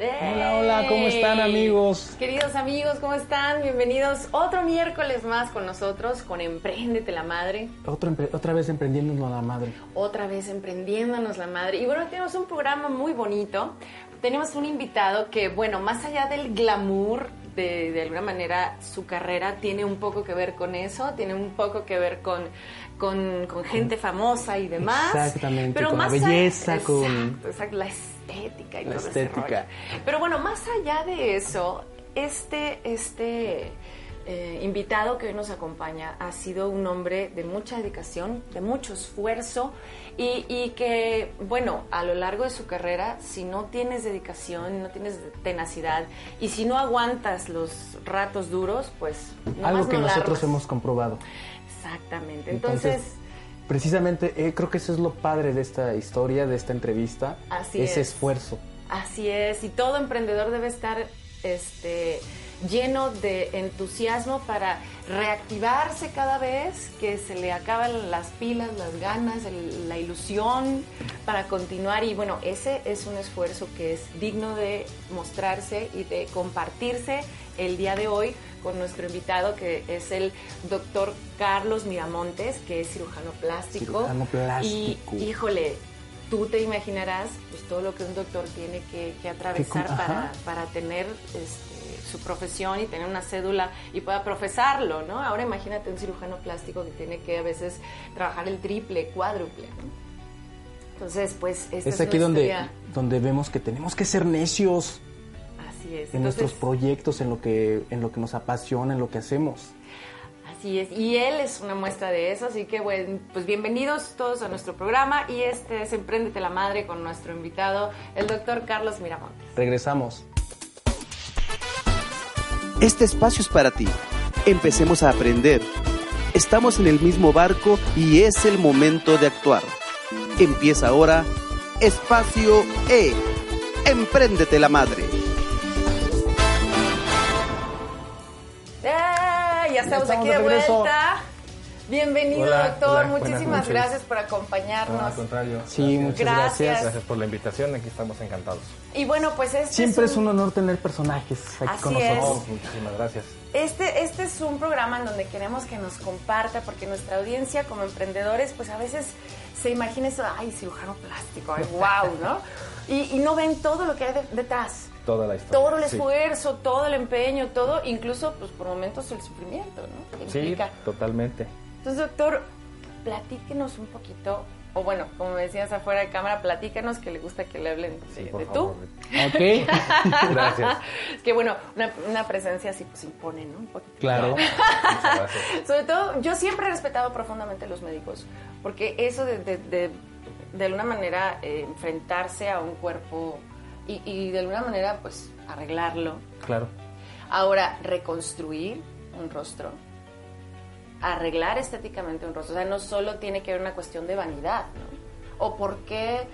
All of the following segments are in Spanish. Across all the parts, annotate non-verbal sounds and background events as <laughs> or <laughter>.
Hola, hola, ¿cómo están amigos? Queridos amigos, ¿cómo están? Bienvenidos otro miércoles más con nosotros, con Empréndete la Madre. Otro otra vez emprendiéndonos la madre. Otra vez emprendiéndonos la madre. Y bueno, tenemos un programa muy bonito. Tenemos un invitado que, bueno, más allá del glamour, de, de alguna manera su carrera tiene un poco que ver con eso, tiene un poco que ver con con, con, gente famosa y demás. Exactamente, pero con más la belleza, con exacto, la estética y la todo estética. Ese Pero bueno, más allá de eso, este, este eh, invitado que hoy nos acompaña ha sido un hombre de mucha dedicación, de mucho esfuerzo y, y, que, bueno, a lo largo de su carrera, si no tienes dedicación, no tienes tenacidad y si no aguantas los ratos duros, pues... Algo que no nosotros hemos comprobado. Exactamente. Entonces, Entonces precisamente eh, creo que eso es lo padre de esta historia, de esta entrevista, así ese es. esfuerzo. Así es, y todo emprendedor debe estar este lleno de entusiasmo para reactivarse cada vez que se le acaban las pilas, las ganas, el, la ilusión para continuar. Y bueno, ese es un esfuerzo que es digno de mostrarse y de compartirse el día de hoy con nuestro invitado que es el doctor Carlos Miramontes, que es cirujano plástico. Cirujano plástico. Y híjole, tú te imaginarás pues todo lo que un doctor tiene que, que atravesar para, para, tener este, su profesión y tener una cédula y pueda profesarlo, ¿no? Ahora imagínate un cirujano plástico que tiene que a veces trabajar el triple, cuádruple, ¿no? Entonces, pues esta es, es aquí donde, donde vemos que tenemos que ser necios Así es. en Entonces, nuestros proyectos, en lo que en lo que nos apasiona, en lo que hacemos. Así es, y él es una muestra de eso, así que bueno, pues bienvenidos todos a nuestro programa y este es Emprendete la Madre con nuestro invitado, el doctor Carlos Miramontes. Regresamos. Este espacio es para ti. Empecemos a aprender. Estamos en el mismo barco y es el momento de actuar. Empieza ahora Espacio E. Empréndete la madre. ¡Eh! Ya estamos, estamos aquí de, vuelta. Bienvenido, Hola, doctor. hola, Muchísimas gracias por No, acompañarnos. al contrario. Sí, muchas Gracias. gracias. Gracias por la invitación, aquí estamos encantados. y bueno, pues este Siempre es es un honor tener personajes aquí Así con es. nosotros. No, muchísimas gracias. Este, este es un programa en donde queremos que nos comparta, porque nuestra audiencia como emprendedores, pues a veces se imagina eso, ay, cirujano plástico, ay, wow, <laughs> ¿no? Y, y no ven todo lo que hay de- detrás. Toda la historia. Todo el Sí. esfuerzo, todo el empeño, todo, incluso pues por momentos el sufrimiento, ¿no? Que Sí, implica. totalmente. Entonces, doctor, platíquenos un poquito, o bueno, como me decías afuera de cámara, platícanos que le gusta que le hablen de, Sí, por de favor. tú. Ok, <laughs> Gracias. Es que bueno, una, una presencia así pues impone, ¿no? Un poquito. claro. <laughs> Sobre todo, yo siempre he respetado profundamente a los médicos, porque eso de, de, de, de alguna manera eh, enfrentarse a un cuerpo y, y de alguna manera pues arreglarlo. Claro. Ahora, reconstruir un rostro, arreglar estéticamente un rostro, o sea, no solo tiene que ver una cuestión de vanidad, ¿no? O por qué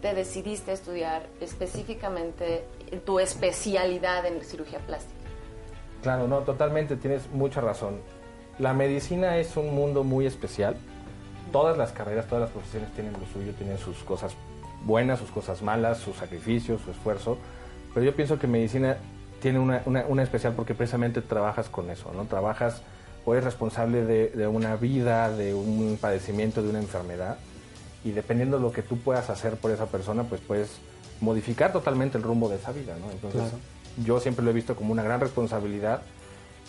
te decidiste a estudiar específicamente tu especialidad en cirugía plástica. Claro, no, totalmente, tienes mucha razón. La medicina es un mundo muy especial. Todas las carreras, todas las profesiones tienen lo suyo, tienen sus cosas buenas, sus cosas malas, sus sacrificios, su esfuerzo. Pero yo pienso que medicina tiene una, una, una especial porque precisamente trabajas con eso, ¿no? Trabajas o eres responsable de, de una vida, de un padecimiento, de una enfermedad. Y dependiendo de lo que tú puedas hacer por esa persona, pues puedes modificar totalmente el rumbo de esa vida, ¿no? Entonces, Claro. yo siempre lo he visto como una gran responsabilidad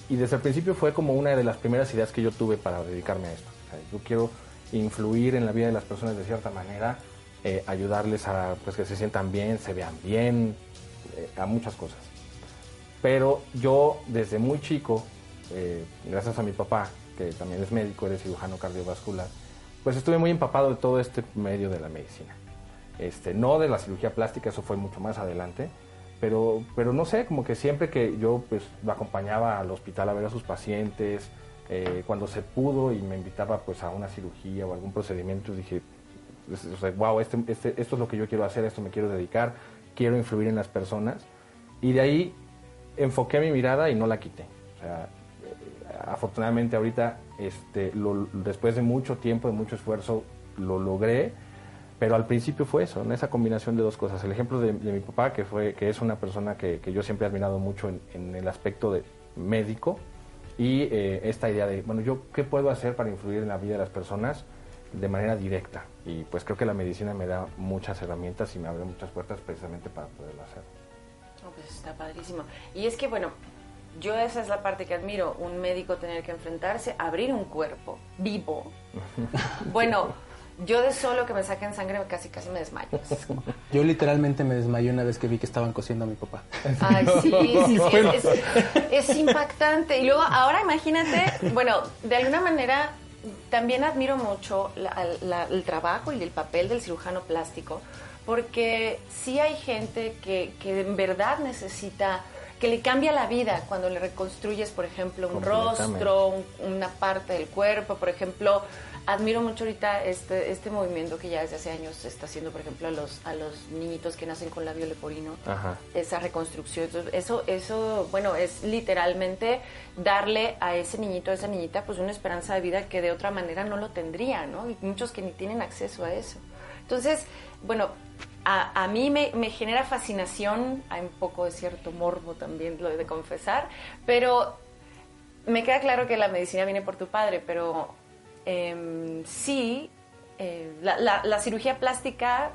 y desde el principio fue como una de las primeras ideas que yo tuve para dedicarme a esto. O sea, yo quiero influir en la vida de las personas de cierta manera, eh, ayudarles a pues, que se sientan bien, se vean bien, eh, a muchas cosas. Pero yo desde muy chico, eh, gracias a mi papá, que también es médico, es cirujano cardiovascular, pues estuve muy empapado de todo este medio de la medicina. Este, no de la cirugía plástica, eso fue mucho más adelante, pero, pero no sé, como que siempre que yo pues lo acompañaba al hospital a ver a sus pacientes, eh, cuando se pudo y me invitaba pues a una cirugía o algún procedimiento, dije, wow, este, este, esto es lo que yo quiero hacer, esto me quiero dedicar, quiero influir en las personas. Y de ahí enfoqué mi mirada y no la quité. O sea, afortunadamente ahorita, este, después de mucho tiempo, de mucho esfuerzo, lo logré. Pero al principio fue eso, en esa combinación de dos cosas. El ejemplo de, mi papá, que, fue, que es una persona que, yo siempre he admirado mucho en, el aspecto de médico, y eh, esta idea de, bueno, yo qué puedo hacer para influir en la vida de las personas de manera directa. Y pues creo que la medicina me da muchas herramientas y me abre muchas puertas precisamente para poderlo hacer. pues está padrísimo. Y es que, bueno, yo esa es la parte que admiro, un médico tener que enfrentarse, abrir un cuerpo vivo. <laughs> bueno, yo de solo que me saquen sangre casi casi me desmayo. <laughs> Yo literalmente me desmayé una vez que vi que estaban cociendo a mi papá. Ay, sí, sí, sí es, es, impactante. Y luego, ahora imagínate, bueno, de alguna manera también admiro mucho el trabajo y el papel del cirujano plástico, porque sí hay gente que, que en verdad necesita que le cambia la vida cuando le reconstruyes, por ejemplo, un rostro, una parte del cuerpo, por ejemplo, admiro mucho ahorita este, este movimiento que ya desde hace años se está haciendo, por ejemplo, a los, a los niñitos que nacen con labio leporino, esa reconstrucción. eso, eso, bueno, es literalmente darle a ese niñito, a esa niñita, pues una esperanza de vida que de otra manera no lo tendría, ¿no? Y muchos que ni tienen acceso a eso. Entonces, bueno, a, a, mí me, me, genera fascinación, hay un poco de cierto morbo también, lo de confesar, pero me queda claro que la medicina viene por tu padre, pero eh, sí, eh, la, la, cirugía plástica,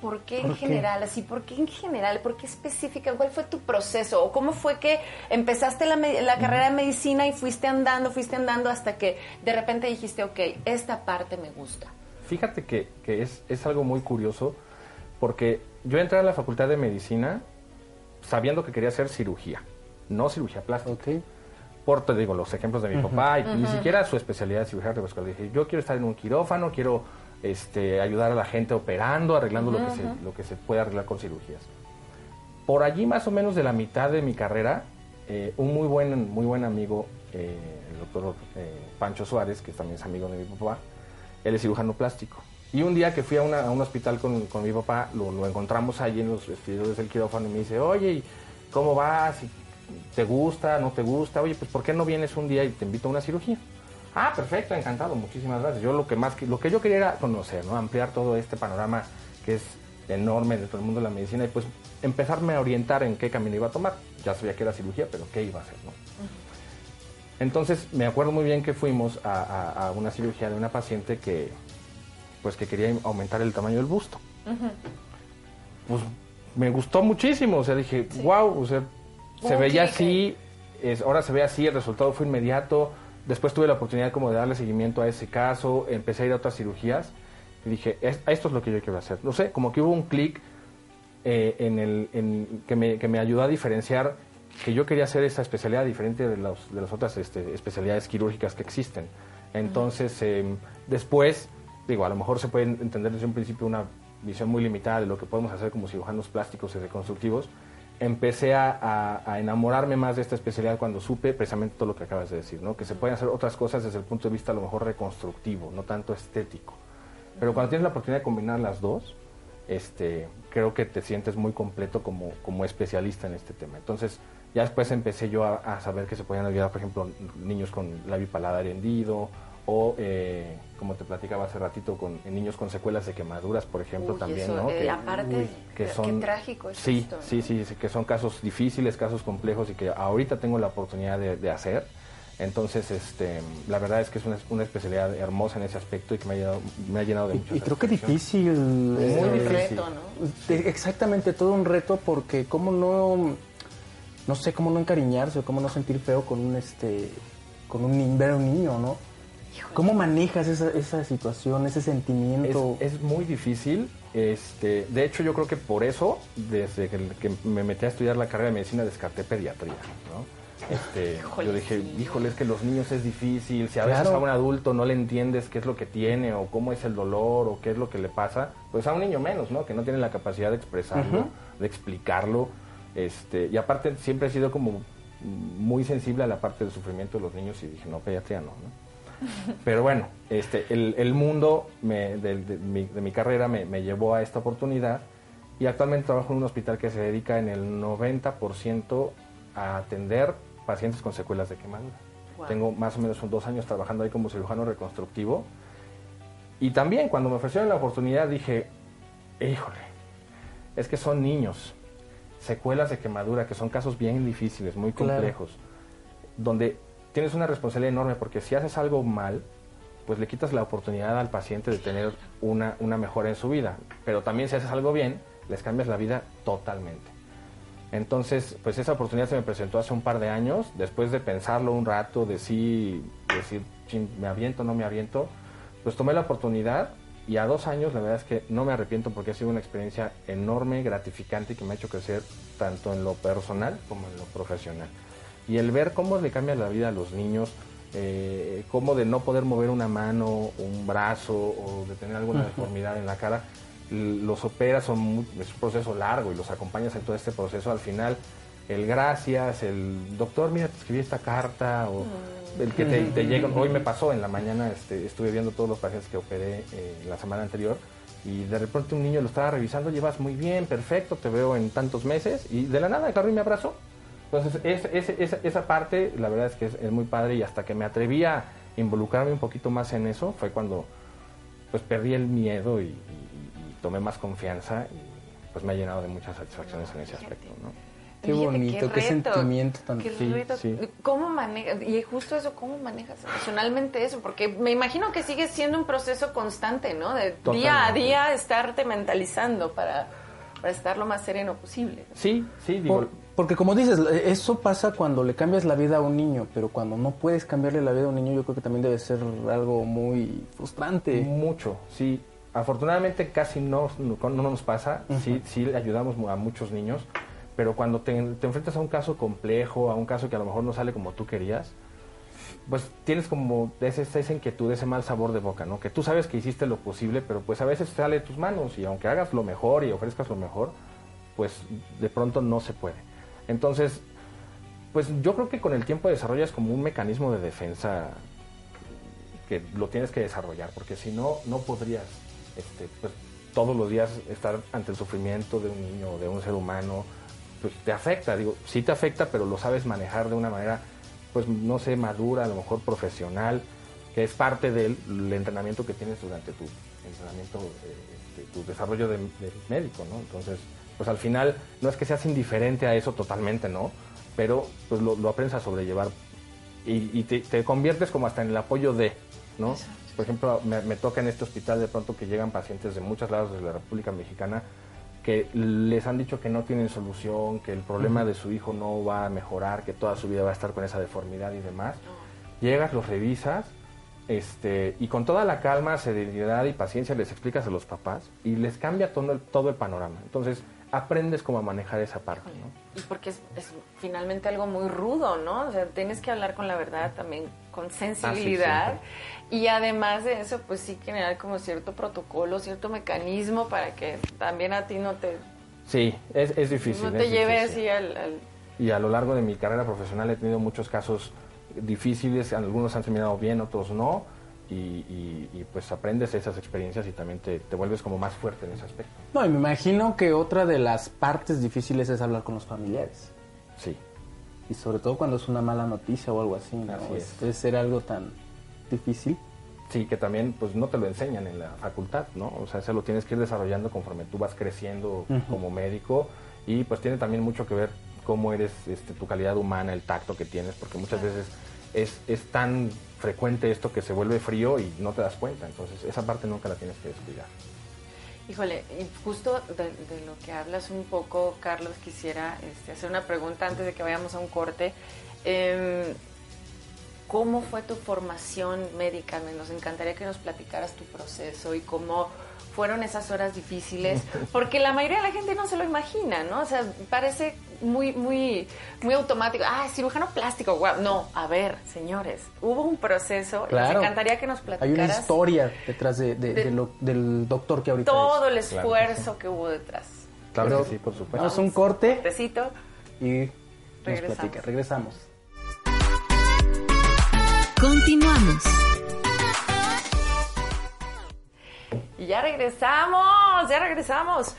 ¿por qué en general? Así, ¿por qué en general? ¿Por qué específica? ¿Cuál fue tu proceso? ¿O cómo fue que empezaste la, la carrera de medicina y fuiste andando, fuiste andando hasta que de repente dijiste, ok, esta parte me gusta? Fíjate que, que es, es algo muy curioso porque yo entré a la facultad de medicina sabiendo que quería hacer cirugía, no cirugía plástica. Okay por, te digo, los ejemplos de mi papá, y ni siquiera su especialidad de cirugía revascular. Dije, yo quiero estar en un quirófano, quiero este, ayudar a la gente operando, arreglando lo, que se, lo que se puede arreglar con cirugías. Por allí, más o menos de la mitad de mi carrera, eh, un muy buen, muy buen amigo, eh, el doctor eh, Pancho Suárez, que también es amigo de mi papá, él es cirujano plástico. Y un día que fui a, un hospital con, mi papá, lo, encontramos allí en los vestidores del quirófano y me dice, oye, ¿cómo vas? ¿Te gusta? ¿No te gusta? Oye, pues ¿por qué no vienes un día y te invito a una cirugía? Ah, perfecto, encantado, muchísimas gracias. Yo lo que más lo que yo quería era conocer, ¿no? Ampliar todo este panorama que es enorme dentro del mundo de la medicina y pues empezarme a orientar en qué camino iba a tomar. Ya sabía que era cirugía, pero qué iba a hacer, ¿no? Entonces me acuerdo muy bien que fuimos a, una cirugía de una paciente que pues que quería aumentar el tamaño del busto. Pues me gustó muchísimo, o sea, dije, wow, o sea, se veía así, es, ahora se ve así, el resultado fue inmediato. Después tuve la oportunidad como de darle seguimiento a ese caso, empecé a ir a otras cirugías y dije, esto es lo que yo quiero hacer. No sé, como que hubo un clic eh, en el, en, que, me, que me ayudó a diferenciar que yo quería hacer esa especialidad diferente de, los, de las otras este, especialidades quirúrgicas que existen. Entonces, em, después, digo, a lo mejor se puede entender desde un principio una visión muy limitada de lo que podemos hacer como cirujanos plásticos y reconstructivos, empecé a, enamorarme más de esta especialidad cuando supe precisamente todo lo que acabas de decir, ¿no? que se pueden hacer otras cosas desde el punto de vista a lo mejor reconstructivo, no tanto estético. Pero cuando tienes la oportunidad de combinar las dos, este, creo que te sientes muy completo como, como especialista en este tema. Entonces, ya después empecé yo a, saber que se podían ayudar, por ejemplo, niños con labio paladar hendido o eh, como te platicaba hace ratito con niños con secuelas de quemaduras por ejemplo también no eh, aparte que son qué trágico es sí, sí sí sí que son casos difíciles casos complejos y que ahorita tengo la oportunidad de, hacer. Entonces este la verdad es que es una, especialidad hermosa en ese aspecto y que me ha llenado, me ha llenado de mucho y, creo que difícil muy eh, difícil reto, ¿no? exactamente todo un reto porque cómo no no sé cómo no encariñarse o cómo no sentir feo con un este con un ver a un niño no ¿Cómo manejas esa, esa situación, ese sentimiento? Es, muy difícil. Este, de hecho, yo creo que por eso, desde que, me metí a estudiar la carrera de medicina, descarté pediatría. Este, Híjole, yo dije, híjole, es que los niños es difícil, si a veces a un adulto no le entiendes qué es lo que tiene o cómo es el dolor o qué es lo que le pasa, pues a un niño menos, ¿no? Que no tiene la capacidad de expresarlo, de explicarlo. Este, y aparte siempre he sido como muy sensible a la parte del sufrimiento de los niños y dije, no, pediatría no, ¿no? <laughs> Pero bueno, este, el, el mundo me- de, de mi, de mi carrera me, me llevó a esta oportunidad y actualmente trabajo en un hospital que se dedica en el 90% a atender pacientes con secuelas de quemadura. Wow. Tengo más o menos dos años trabajando ahí como cirujano reconstructivo y también cuando me ofrecieron la oportunidad dije, híjole, es que son niños, secuelas de quemadura, que son casos bien difíciles, muy Claro. complejos, donde tienes una responsabilidad enorme porque si haces algo mal, pues le quitas la oportunidad al paciente de tener una, una mejora en su vida. Pero también si haces algo bien, les cambias la vida totalmente. Entonces, pues esa oportunidad se me presentó hace un par de años, después de pensarlo un rato, de sí, decir, "Chin, me aviento, no me aviento, pues tomé la oportunidad y a dos años la verdad es que no me arrepiento porque ha sido una experiencia enorme, gratificante y que me ha hecho crecer tanto en lo personal como en lo profesional. Y el ver cómo le cambia la vida a los niños, eh, cómo de no poder mover una mano, un brazo o de tener alguna deformidad en la cara, los operas, son es un proceso largo y los acompañas en todo este proceso. Al final, el gracias, el doctor, mira, te escribí esta carta, o el que te, te llega. Hoy me pasó en la mañana, este, estuve viendo todos los pacientes que operé eh, la semana anterior y de repente un niño lo estaba revisando, llevas muy bien, perfecto, te veo en tantos meses y de la nada, claro, y me abrazó. Entonces, es- es- esa, esa parte, la verdad es que es, es muy padre y hasta que me atreví a involucrarme un poquito más en eso, fue cuando pues perdí el miedo y, y- y tomé más confianza y pues me ha llenado de muchas satisfacciones en ese aspecto, ¿no? Qué Fíjate, bonito, qué reto, sentimiento tan- qué Sí, reto. sí. ¿Cómo manejas? Y justo eso, ¿cómo manejas emocionalmente eso? Porque me imagino que sigue siendo un proceso constante, ¿no? De día a día estarte mentalizando para, para estar lo más sereno posible. Sí, sí, digo, Por- porque como dices, eso pasa cuando le cambias la vida a un niño, pero cuando no puedes cambiarle la vida a un niño, yo creo que también debe ser algo muy frustrante. Mucho, sí. Afortunadamente casi no, no, no nos pasa, sí, sí le ayudamos a muchos niños, pero cuando te, enfrentas a un caso complejo, a un caso que a lo mejor no sale como tú querías, pues tienes como ese- esa inquietud, ese mal sabor de boca, ¿no? Que tú sabes que hiciste lo posible, pero pues a veces sale de tus manos y aunque hagas lo mejor y ofrezcas lo mejor, pues de pronto no se puede. Entonces, pues yo creo que con el tiempo desarrollas como un mecanismo de defensa que lo tienes que desarrollar, porque si no, no podrías este, pues, todos los días estar ante el sufrimiento de un niño o de un ser humano, pues te afecta, digo, sí te afecta, pero lo sabes manejar de una manera, pues no sé, madura, a lo mejor profesional, que es parte del el entrenamiento que tienes durante tu entrenamiento, eh, este, tu desarrollo de, de médico, ¿no? Entonces, pues al final no es que seas indiferente a eso totalmente, ¿no? Pero pues lo, lo aprendes a sobrellevar y, y te, te conviertes como hasta en el apoyo de, ¿no? Por ejemplo, me, me toca en este hospital de pronto que llegan pacientes de muchos lados de la República Mexicana que les han dicho que no tienen solución, que el problema de su hijo no va a mejorar, que toda su vida va a estar con esa deformidad y demás. Llegas, los revisas, este, y con toda la calma, serenidad y paciencia les explicas a los papás y les cambia todo el, todo el panorama. Entonces, aprendes cómo manejar esa parte, ¿no? Y porque es, es finalmente algo muy rudo, ¿no? O sea, tienes que hablar con la verdad también, con sensibilidad. y además de eso, pues sí generar como cierto protocolo, cierto mecanismo para que también a ti no te, Sí, es, es difícil. no te lleve difícil. así al... al- Y a lo largo de mi carrera profesional he tenido muchos casos difíciles, algunos han terminado bien, otros no, y, y- y, pues aprendes esas experiencias y también te, te vuelves como más fuerte en ese aspecto. No, y me imagino que otra de las partes difíciles es hablar con los familiares. Sí, Y sobre todo cuando es una mala noticia o algo así, ¿no? Así es. Debe ser algo tan difícil. sí, que también pues no te lo enseñan en la facultad, ¿no? O sea, eso lo tienes que ir desarrollando conforme tú vas creciendo como médico y pues tiene también mucho que ver cómo eres, este, tu calidad humana, el tacto que tienes, porque muchas veces es, es tan frecuente esto que se vuelve frío y no te das cuenta, entonces esa parte nunca la tienes que descuidar. Híjole, y justo de, de lo que hablas un poco, Carlos, quisiera este, hacer una pregunta antes de que vayamos a un corte. Em, ¿Cómo fue tu formación médica? Nos encantaría que nos platicaras tu proceso y cómo fueron esas horas difíciles, <laughs> porque la mayoría de la gente no se lo imagina, ¿no? O sea, parece muy, muy, muy automático. Ah, cirujano plástico, wow. No, a ver, señores, hubo un proceso. Nos encantaría que nos platicaras. Hay una historia detrás de, del doctor que ahorita Todo el esfuerzo que hubo detrás. Claro que sí, por supuesto. Vamos un corte. Besito. Y nos platica. Regresamos. Continuamos. Y ya regresamos, ya regresamos.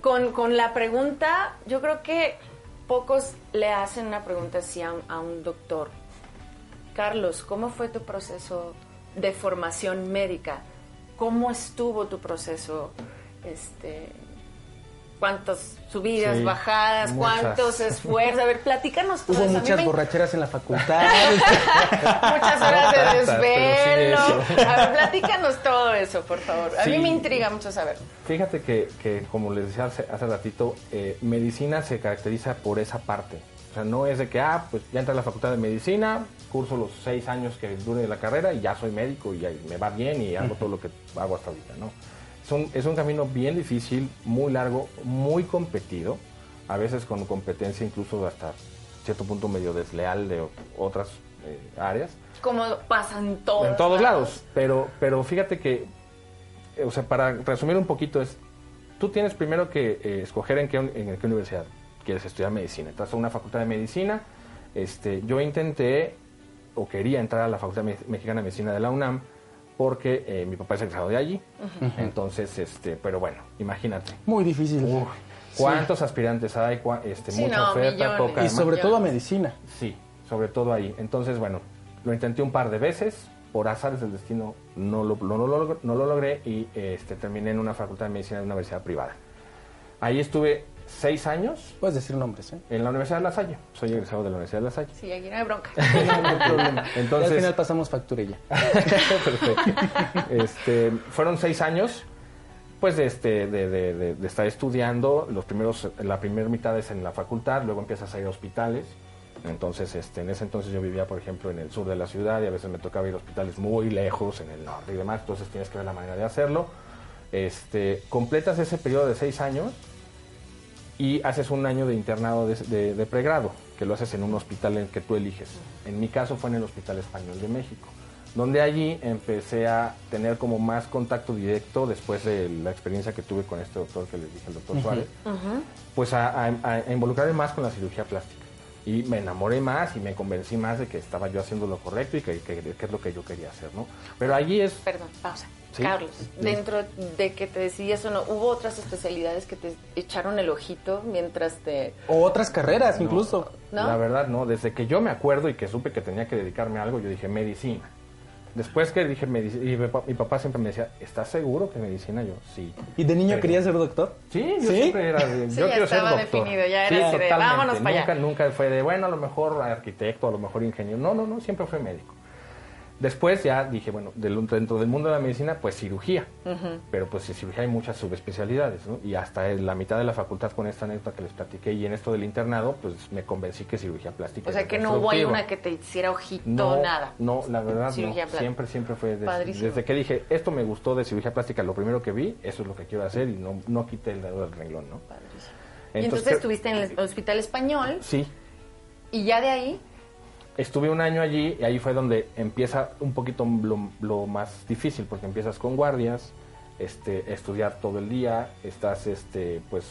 Con, con, la pregunta, yo creo que pocos le hacen una pregunta así a, a un doctor. Carlos, ¿cómo fue tu proceso de formación médica? ¿Cómo estuvo tu proceso este, cuántas subidas, bajadas, cuántos <laughs> esfuerzos. A ver, platícanos todo Hubo muchas borracheras en la <laughs> facultad. muchas horas de desvelo. A ver, platícanos todo eso, por favor. A mí me intriga mucho saber. Fíjate que, que como les decía hace, hace ratito, eh, medicina se caracteriza por esa parte. O sea, no es de que, ah, pues ya entré a la facultad de medicina, curso los seis años que dure la carrera y ya soy médico y ya me va bien y hago todo lo que hago hasta ahorita, ¿no? Es un camino bien difícil, muy largo, muy competido, a veces con competencia incluso hasta cierto punto medio desleal de otras eh, áreas. Como pasa en todos En todos lados, pero, pero fíjate que, o sea, para resumir un poquito es, tú tienes primero que eh, escoger en qué, en qué universidad quieres estudiar medicina. Estás en una facultad de medicina, este, yo intenté o quería entrar a la Facultad Mexicana de Medicina de la UNAM, porque eh, mi papá es egresado de allí. Entonces, este, pero bueno, imagínate. Muy difícil. ¿Cuántos aspirantes hay? Este, mucha oferta, Y sobre todo a medicina. Sí, sobre todo ahí. Entonces, bueno, lo intenté un par de veces. Por azares del destino no lo, no, lo, no lo logré y este, terminé en una facultad de medicina de una universidad privada. Ahí estuve seis años. Puedes decir nombres, ¿eh? En la Universidad de La Salle. Soy egresado de la Universidad de La Salle. Sí, aquí no hay bronca. <laughs> no, hay problema. Entonces, al final pasamos facturilla. <laughs> Perfecto. Este, fueron seis años, pues, de, este, de, de, de, estar estudiando. Los primeros, la primera mitad es en la facultad, luego empiezas a ir a hospitales. Entonces, este, en ese entonces yo vivía, por ejemplo, en el sur de la ciudad y a veces me tocaba ir a hospitales muy lejos, en el norte y demás. Entonces tienes que ver la manera de hacerlo. Este, completas ese periodo de seis años y haces un año de internado de, pregrado, que lo haces en un hospital en que tú eliges. En mi caso fue en el Hospital Español de México, donde allí empecé a tener como más contacto directo después de la experiencia que tuve con este doctor que les dije, el doctor Suárez, pues a, involucrarme más con la cirugía plástica. Y me enamoré más y me convencí más de que estaba yo haciendo lo correcto y que, que, que es lo que yo quería hacer, ¿no? Pero allí es... Perdón, pausa. Carlos, dentro de que te decidías o no, ¿hubo otras especialidades que te echaron el ojito mientras te... O otras carreras incluso. La verdad, no. Desde que yo me acuerdo y que supe que tenía que dedicarme a algo, yo dije medicina. Después que dije medicina, y mi papá siempre me decía, ¿estás seguro que medicina? Yo, sí. ¿Y de niño querías ser doctor? Sí, yo siempre era de, <laughs> yo quiero ser doctor. definido, ya era de, vámonos para nunca, allá. Nunca fue de, bueno, a lo mejor arquitecto, a lo mejor ingeniero. No, no, no, siempre fue médico. Después ya dije, bueno, dentro del mundo de la medicina, pues cirugía. Pero pues en cirugía hay muchas subespecialidades, ¿no? Y hasta la mitad de la facultad con esta anécdota que les platiqué y en esto del internado, pues me convencí que cirugía plástica. O sea, que no hubo una que te hiciera ojito, no, nada. No, la verdad no. Siempre, siempre fue desde, que dije, esto me gustó de cirugía plástica, lo primero que vi, eso es lo que quiero hacer y no, no quité el dedo del renglón, ¿no? Padrísimo. Entonces, y entonces estuviste en el hospital español. Sí. Y ya de ahí estuve un año allí y ahí fue donde empieza un poquito lo, más difícil, porque empiezas con guardias, este, estudiar todo el día, estás este, pues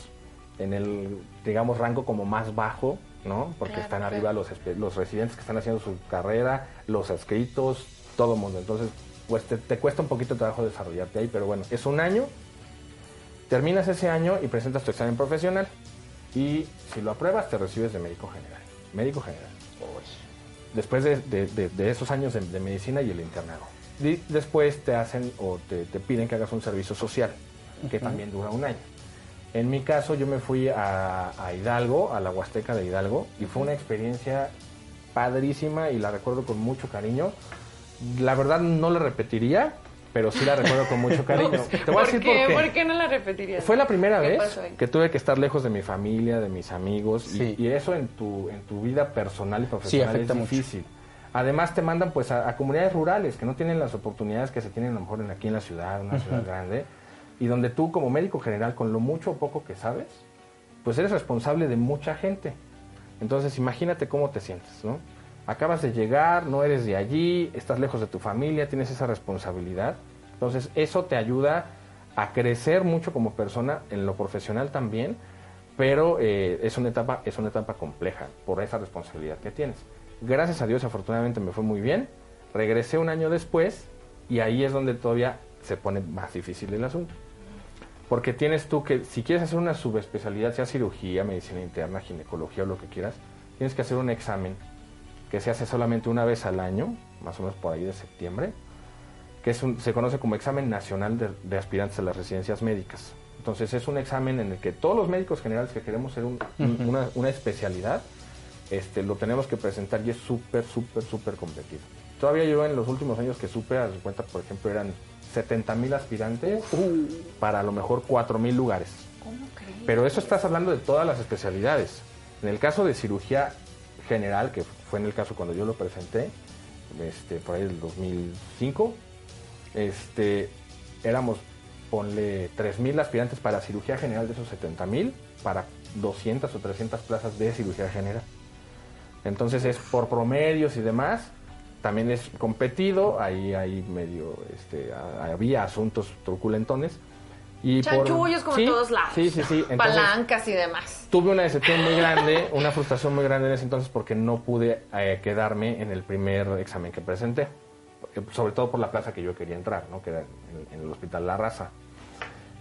en el, digamos, rango como más bajo, ¿no? Porque están arriba los, los residentes que están haciendo su carrera, los adscritos, todo el mundo. Entonces, pues te, te cuesta un poquito de trabajo desarrollarte ahí, pero bueno, es un año, terminas ese año y presentas tu examen profesional y si lo apruebas te recibes de médico general. Médico general después de, esos años de, medicina y el internado. después te hacen o te, piden que hagas un servicio social, que también dura un año. En mi caso yo me fui a, Hidalgo, a la Huasteca de Hidalgo, y fue una experiencia padrísima y la recuerdo con mucho cariño. La verdad no la repetiría, pero sí la recuerdo con mucho <laughs> cariño. Te voy a decir por qué. ¿Por qué no la repetirías? Fue la primera vez que tuve que estar lejos de mi familia, de mis amigos, y, eso en tu, en tu vida personal y profesional es difícil. Además te mandan pues a, a comunidades rurales que no tienen las oportunidades que se tienen a lo mejor en- aquí en la ciudad, una ciudad grande, y donde tú como médico general, con lo mucho o poco que sabes, pues eres responsable de mucha gente. Entonces imagínate cómo te sientes, ¿no? Acabas de llegar, no eres de allí, estás lejos de tu familia, tienes esa responsabilidad. Entonces eso te ayuda a crecer mucho como persona, en lo profesional también, pero eh, es, una etapa, es una etapa compleja por esa responsabilidad que tienes. Gracias a Dios, afortunadamente me fue muy bien. Regresé un año después y ahí es donde todavía se pone más difícil el asunto. Porque tienes tú que, si quieres hacer una subespecialidad, sea cirugía, medicina interna, ginecología o lo que quieras, tienes que hacer un examen que se hace solamente una vez al año, más o menos por ahí de septiembre, que es un- se conoce como examen nacional de, de aspirantes a las residencias médicas. Entonces es un examen en el que todos los médicos generales que queremos un- un- una, una especialidad, este, lo tenemos que presentar y es súper, súper, súper competido. Todavía yo en los últimos años que supe, a cuenta, por ejemplo, eran 70 mil aspirantes para a lo mejor 4 mil lugares. Pero eso estás hablando de todas las especialidades. En el caso de cirugía general, que fue en el caso cuando yo lo presenté, este, por ahí del 2005, este, éramos, ponle 3.000 aspirantes para cirugía general de esos 70.000, para 200 o 300 plazas de cirugía general. Entonces es por promedios y demás. También es competido, ahí hay medio, este, había asuntos truculentones. Y por- Chanchullos como Sí, en todos lados. Sí, sí, sí. Entonces, Palancas y demás. tuve una decepción muy grande, una frustración muy grande en ese entonces porque no pude eh, quedarme en el primer examen que presenté. Eh, Sobre todo por la plaza que yo quería entrar, ¿no? que era en, en el Hospital La Raza.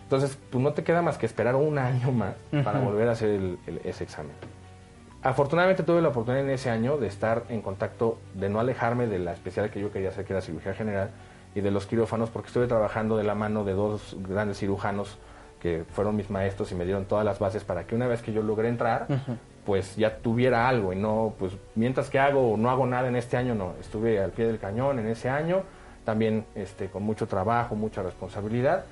Entonces, pues no te queda más que esperar un año más para volver a hacer el- el- ese examen. Afortunadamente tuve la oportunidad en ese año de estar en contacto, de no alejarme de la especialidad que yo quería hacer, que era cirugía general, y de los quirófanos, porque estuve trabajando de la mano de dos grandes cirujanos que fueron mis maestros y me dieron todas las bases para que una vez que yo logré entrar, pues ya tuviera algo y no, pues mientras que hago o no hago nada en este año, no, estuve al pie del cañón en ese año, también este, con mucho trabajo, mucha responsabilidad.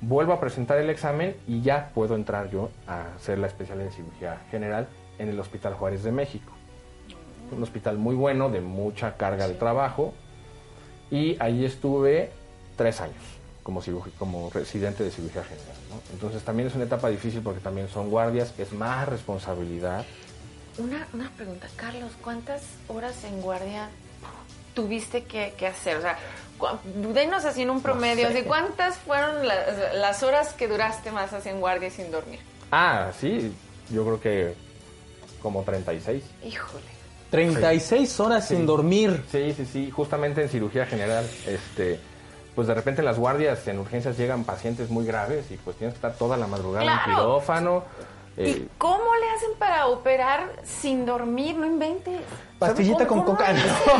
Vuelvo a presentar el examen y ya puedo entrar yo a hacer la especialidad de cirugía general en el Hospital Juárez de México. Un hospital muy bueno, de mucha carga de trabajo. Y ahí estuve tres años como, como residente de cirugía general. ¿no? Entonces también es una etapa difícil porque también son guardias, es más responsabilidad. Una, una pregunta, Carlos, ¿cuántas horas en guardia tuviste que, que hacer? O sea, denos así en un promedio, sé. así, ¿cuántas fueron las, las horas que duraste más así en guardia y sin dormir? Ah, sí, yo creo que como 36. Híjole. 36 horas sin dormir. Sí, sí, sí, justamente en cirugía general, este, pues de repente en las guardias en urgencias llegan pacientes muy graves y pues tienes que estar toda la madrugada en quirófano. Eh, ¿Y cómo le hacen para operar sin dormir? No inventes. Pastillita con coca.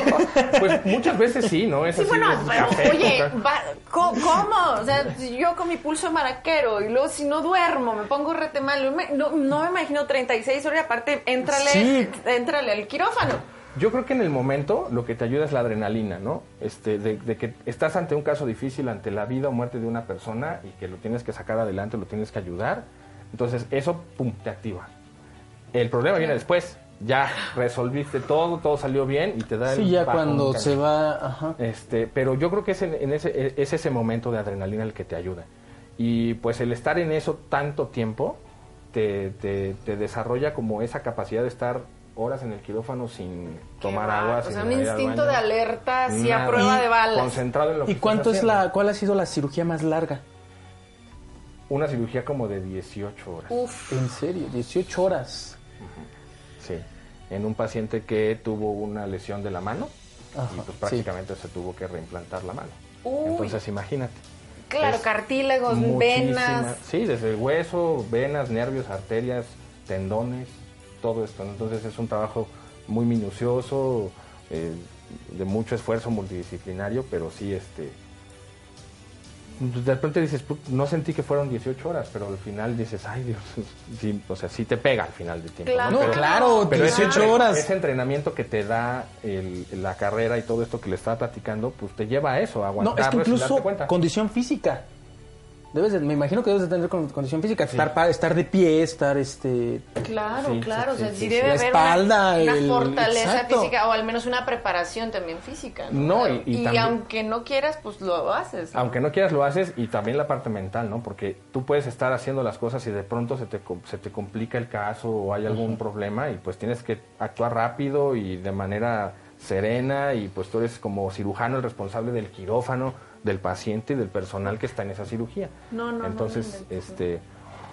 <laughs> pues muchas veces sí, ¿no? Es Sí, así, bueno, es pero café, oye, va- co- ¿cómo? O sea, yo con mi pulso maraquero y luego si no duermo, me pongo rete mal. No, me- no, no me imagino 36 horas y aparte, éntrale, Sí. éntrale al quirófano. Yo creo que en el momento lo que te ayuda es la adrenalina, ¿no? Este, de, de que estás ante un caso difícil, ante la vida o muerte de una persona y que lo tienes que sacar adelante, lo tienes que ayudar. Entonces eso, pum, te activa. El problema viene después. Ya resolviste todo, todo salió bien y te da el Sí, ya cuando se va. Ajá. Este, pero yo creo que es, en, en ese, es ese momento de adrenalina el que te ayuda. Y pues el estar en eso tanto tiempo te, te- te desarrolla como esa capacidad de estar horas en el quirófano sin tomar Qué agua. O sin sea, un instinto de alerta, así a prueba Y de balas. Concentrado en lo que ¿Y estás cuánto es haciendo. la, cuál ha sido la cirugía más larga? Una cirugía como de 18 horas. Uf, En serio, 18 horas. Sí. En un paciente que tuvo una lesión de la mano Ajá, y pues sí. prácticamente se tuvo que reimplantar la mano. Uy. Entonces imagínate. claro, cartílagos, venas. Sí, desde el hueso, venas, nervios, arterias, tendones, todo esto. ¿no? Entonces es un trabajo muy minucioso, eh, de mucho esfuerzo multidisciplinario, pero sí, este... De repente dices, "Pu- no sentí que fueron 18 horas, pero al final dices, ay Dios, sí, o sea, sí te pega al final del tiempo. Claro. No, Pero- claro, pero ese 18 entre- horas. Ese entrenamiento que te da el- la carrera y todo esto que le estaba platicando, pues te lleva a eso, a No, aguantar. es que incluso condición física. Debes de- me imagino que debes de tener con- condición física, estar, pa- estar de pie, estar este... Claro, Sí, claro, sí, o sea, sí, sí, sí. debe La haber espalda, una, una el- fortaleza exacto. física o al menos una preparación también física. No, No, y- y también- aunque no quieras, pues lo haces. ¿no? Aunque no quieras lo haces y también la parte mental, ¿no? Porque tú puedes estar haciendo las cosas y de pronto se te, se te complica el caso o hay algún problema y pues tienes que actuar rápido y de manera serena y pues tú eres como cirujano el responsable del quirófano, del paciente y del personal que está en esa cirugía. No, no, no, Entonces, no este,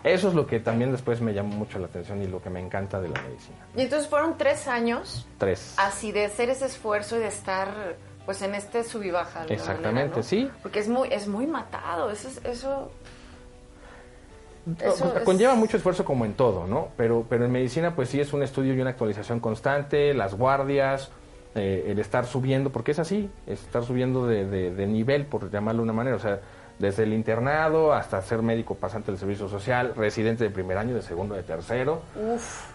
eso es lo que también después me llamó mucho la atención y lo que me encanta de la medicina. Y entonces fueron tres años Tres. así de hacer ese esfuerzo y de estar pues en este sub y baja. de Exactamente, manera, ¿no? sí. Porque es muy, es muy matado, eso, es- eso Eso Pues, es- Conlleva mucho esfuerzo como en todo, ¿no? Pero, pero en medicina pues sí es un estudio y una actualización constante, las guardias, eh, el estar subiendo, porque es así, es estar subiendo de, de- de nivel, por llamarlo de una manera, o sea, desde el internado hasta ser médico pasante del servicio social, residente de primer año, de segundo, de tercero.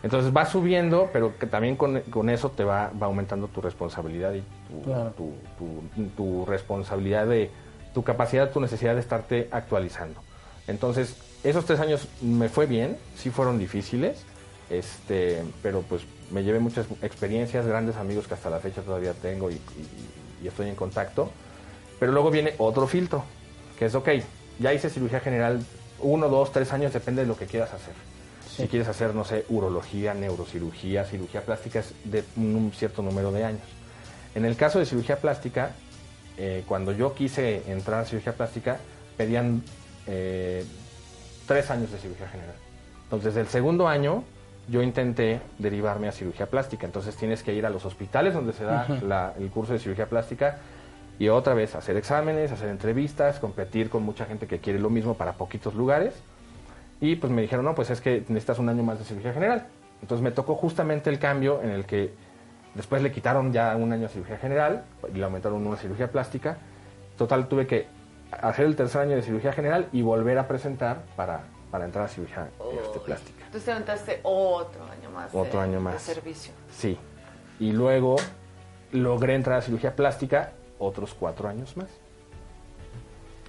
Entonces va subiendo, pero que también con, con eso te va, va aumentando tu responsabilidad y tu, Claro. tu, tu- tu responsabilidad de tu capacidad, tu necesidad de estarte actualizando. Entonces, esos tres años me fue bien, sí fueron difíciles, este, pero pues me llevé muchas experiencias, grandes amigos que hasta la fecha todavía tengo y, y- y estoy en contacto. Pero luego viene otro filtro, que es, ok, ya hice cirugía general uno, dos, tres años, depende de lo que quieras hacer. Si quieres hacer, no sé, urología, neurocirugía, cirugía plástica, es de un cierto número de años. En el caso de cirugía plástica, eh, cuando yo quise entrar a cirugía plástica, pedían eh, tres años de cirugía general. Entonces, el segundo año, yo intenté derivarme a cirugía plástica. Entonces, tienes que ir a los hospitales donde se da la- el curso de cirugía plástica y otra vez hacer exámenes, hacer entrevistas, competir con mucha gente que quiere lo mismo para poquitos lugares. Y pues me dijeron, no, pues es que necesitas un año más de cirugía general. Entonces me tocó justamente el cambio en el que después le quitaron ya un año de cirugía general y le aumentaron una cirugía plástica. Total, tuve que hacer el tercer año de cirugía general y volver a presentar para, para entrar a cirugía este, plástica. Entonces te aventaste otro año más. de- Otro año de más. servicio. Sí. Y luego logré entrar a cirugía plástica otros cuatro años más.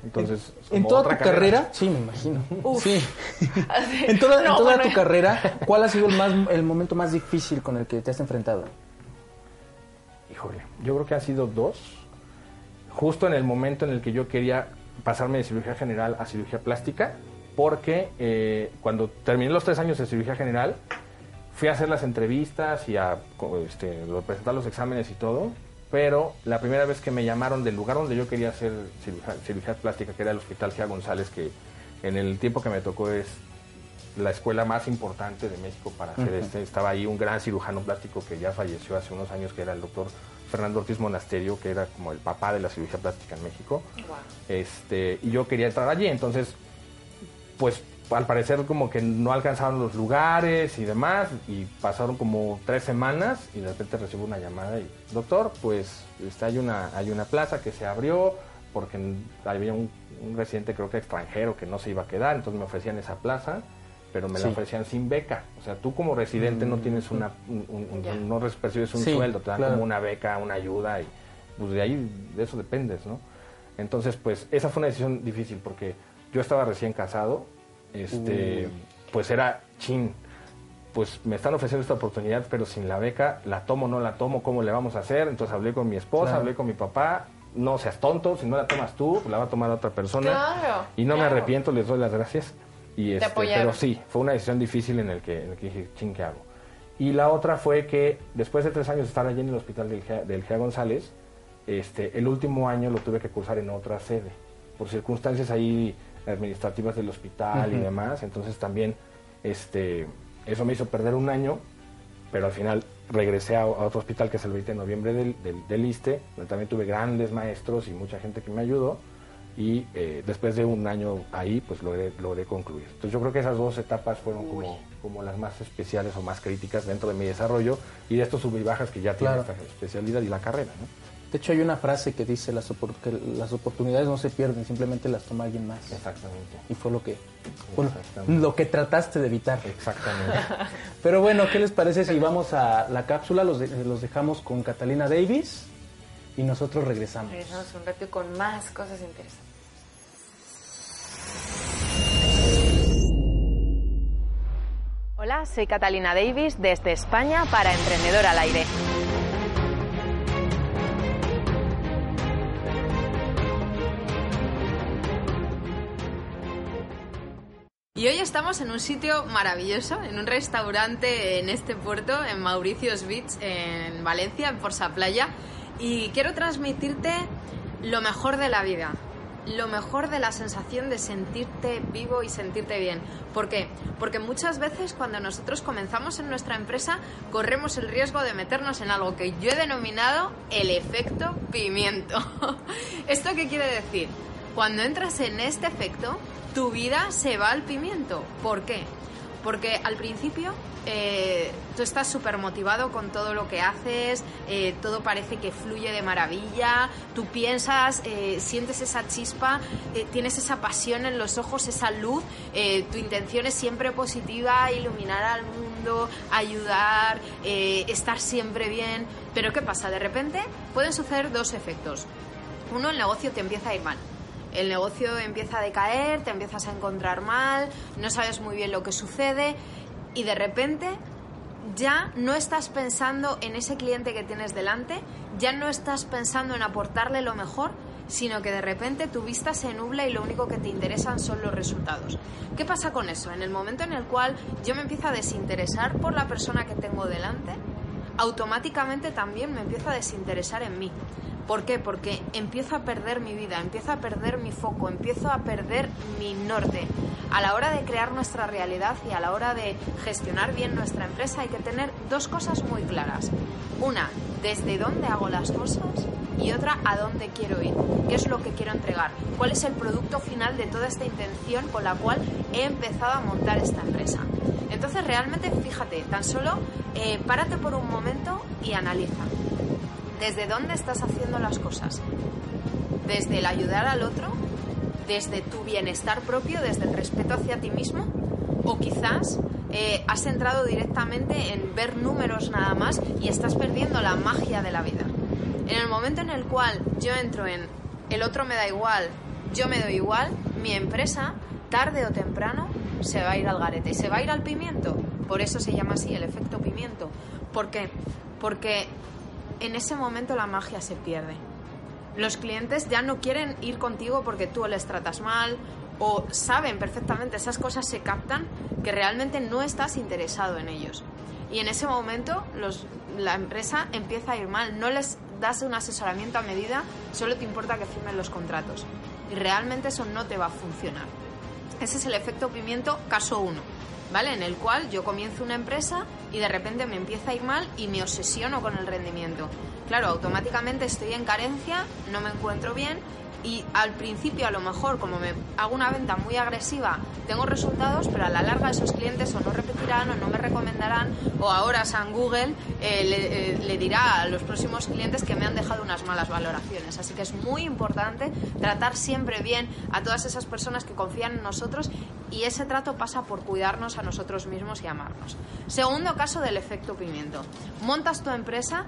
Entonces, En toda tu carrera, sí, me imagino. Sí. <laughs> En toda, en No, toda bueno, tu carrera, <laughs> ¿cuál ha sido el, más, el momento más difícil con el que te has enfrentado? Híjole, yo creo que han sido dos. Justo en el momento en el que yo quería pasarme de cirugía general a cirugía plástica, porque eh, cuando terminé los tres años de cirugía general, fui a hacer las entrevistas y a este, presentar los exámenes y todo, pero la primera vez que me llamaron del lugar donde yo quería hacer cirugía, cirugía plástica, que era el Hospital Gia González, que en el tiempo que me tocó es la escuela más importante de México para hacer este. Estaba ahí un gran cirujano plástico que ya falleció hace unos años, que era el doctor Fernando Ortiz Monasterio, que era como el papá de la cirugía plástica en México. Este, y yo quería entrar allí, entonces, pues al parecer como que no alcanzaron los lugares y demás, y pasaron como tres semanas y de repente recibo una llamada y, doctor, pues este, hay, una, hay una plaza que se abrió porque había un, un residente creo que extranjero que no se iba a quedar, entonces me ofrecían esa plaza, pero me la ofrecían sin beca. O sea, tú como residente no tienes una, un- un- no percibes un Sí, sueldo, te dan claro. como una beca, una ayuda y pues de ahí, de eso dependes, ¿no? Entonces, pues esa fue una decisión difícil porque yo estaba recién casado, este, pues era chin, pues me están ofreciendo esta oportunidad, pero sin la beca, la tomo, no la tomo, ¿cómo le vamos a hacer? Entonces hablé con mi esposa, Claro. hablé con mi papá, no seas tonto, si no la tomas tú, la va a tomar otra persona. Claro, y no me arrepiento, les doy las gracias. Y este, pero sí, fue una decisión difícil en el que, en el que dije, ching, ¿qué hago? Y la otra fue que después de tres años de estar allí en el hospital del Gea, del Gea González, este, el último año lo tuve que cursar en otra sede, por circunstancias ahí administrativas del hospital y demás. Entonces también este, eso me hizo perder un año, pero al final regresé a, a otro hospital que es el 20 de noviembre del, del, del ISSSTE, donde también tuve grandes maestros y mucha gente que me ayudó. Y eh, después de un año ahí, pues logré, logré concluir. Entonces yo creo que esas dos etapas fueron como, como las más especiales o más críticas dentro de mi desarrollo y de estos sub y bajas que ya tiene esta especialidad y la carrera. ¿no? De hecho, hay una frase que dice las que las oportunidades no se pierden, simplemente las toma alguien más. Exactamente. Y fue lo que bueno, lo que trataste de evitar. Exactamente. <laughs> Pero bueno, ¿qué les parece si vamos a la cápsula? Los, los dejamos con Catalina Davis y nosotros regresamos. Regresamos un rato con más cosas interesantes. Hola, soy Catalina Davis desde España para Emprendedor al Aire. Y hoy estamos en un sitio maravilloso, en un restaurante en este puerto, en Mauricios Beach, en Valencia, en Forza Playa. Y quiero transmitirte lo mejor de la vida, lo mejor de la sensación de sentirte vivo y sentirte bien. ¿Por qué? Porque muchas veces cuando nosotros comenzamos en nuestra empresa corremos el riesgo de meternos en algo que yo he denominado el efecto pimiento. <laughs> ¿Esto qué quiere decir? Cuando entras en este efecto, tu vida se va al pimiento. ¿Por qué? Porque al principio eh, tú estás súper motivado con todo lo que haces, eh, todo parece que fluye de maravilla, tú piensas, eh, sientes esa chispa, tienes esa pasión en los ojos, esa luz, tu intención es siempre positiva, iluminar al mundo, ayudar, estar siempre bien. Pero ¿qué pasa? De repente pueden suceder dos efectos. Uno, el negocio te empieza a ir mal el negocio empieza a decaer, te empiezas a encontrar mal, no sabes muy bien lo que sucede y de repente ya no estás pensando en ese cliente que tienes delante, ya no estás pensando en aportarle lo mejor, sino que de repente tu vista se nubla y lo único que te interesan son los resultados. ¿Qué pasa con eso? En el momento en el cual yo me empiezo a desinteresar por la persona que tengo delante, automáticamente también me empiezo a desinteresar en mí. ¿Por qué? Porque empiezo a perder mi vida, empiezo a perder mi foco, empiezo a perder mi norte. A la hora de crear nuestra realidad y a la hora de gestionar bien nuestra empresa hay que tener dos cosas muy claras. Una, desde dónde hago las cosas y otra, a dónde quiero ir, qué es lo que quiero entregar, cuál es el producto final de toda esta intención con la cual he empezado a montar esta empresa. Entonces realmente fíjate, tan solo eh, párate por un momento y analiza desde dónde estás haciendo las cosas. Desde el ayudar al otro, desde tu bienestar propio, desde el respeto hacia ti mismo, o quizás eh, has entrado directamente en ver números nada más y estás perdiendo la magia de la vida. En el momento en el cual yo entro en el otro me da igual, yo me doy igual, mi empresa, tarde o temprano, se va a ir al garete se va a ir al pimiento. Por eso se llama así el efecto pimiento. ¿Por qué? Porque en ese momento la magia se pierde. Los clientes ya no quieren ir contigo porque tú les tratas mal o saben perfectamente, esas cosas se captan, que realmente no estás interesado en ellos. Y en ese momento la empresa empieza a ir mal, no les das un asesoramiento a medida, solo te importa que firmen los contratos. Y realmente eso no te va a funcionar. Ese es el efecto pimiento caso 1. ¿Vale? En el cual yo comienzo una empresa y de repente me empieza a ir mal y me obsesiono con el rendimiento. Claro, automáticamente estoy en carencia, no me encuentro bien y al principio a lo mejor como me hago una venta muy agresiva tengo resultados pero a la larga esos clientes o no repetirán o no me recomendarán o ahora San Google eh, le, eh, le, dirá a los próximos clientes que me han dejado unas malas valoraciones. Así que es muy importante tratar siempre bien a todas esas personas que confían en nosotros y ese trato pasa por cuidarnos a nosotros mismos y amarnos. Segundo caso del efecto pimiento. Montas tu empresa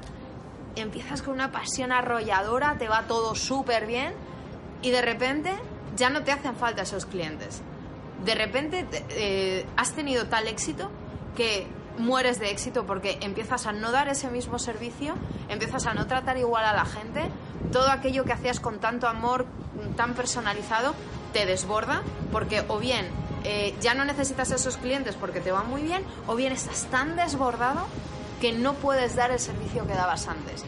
empiezas con una pasión arrolladora te va todo súper bien y de repente ya no te hacen falta esos clientes. De repente eh, has tenido tal éxito que mueres de éxito porque empiezas a no dar ese mismo servicio, empiezas a no tratar igual a la gente, todo aquello que hacías con tanto amor, tan personalizado, te desborda porque o bien eh, ya no necesitas esos clientes porque te van muy bien, o bien estás tan desbordado que no puedes dar el servicio que dabas antes.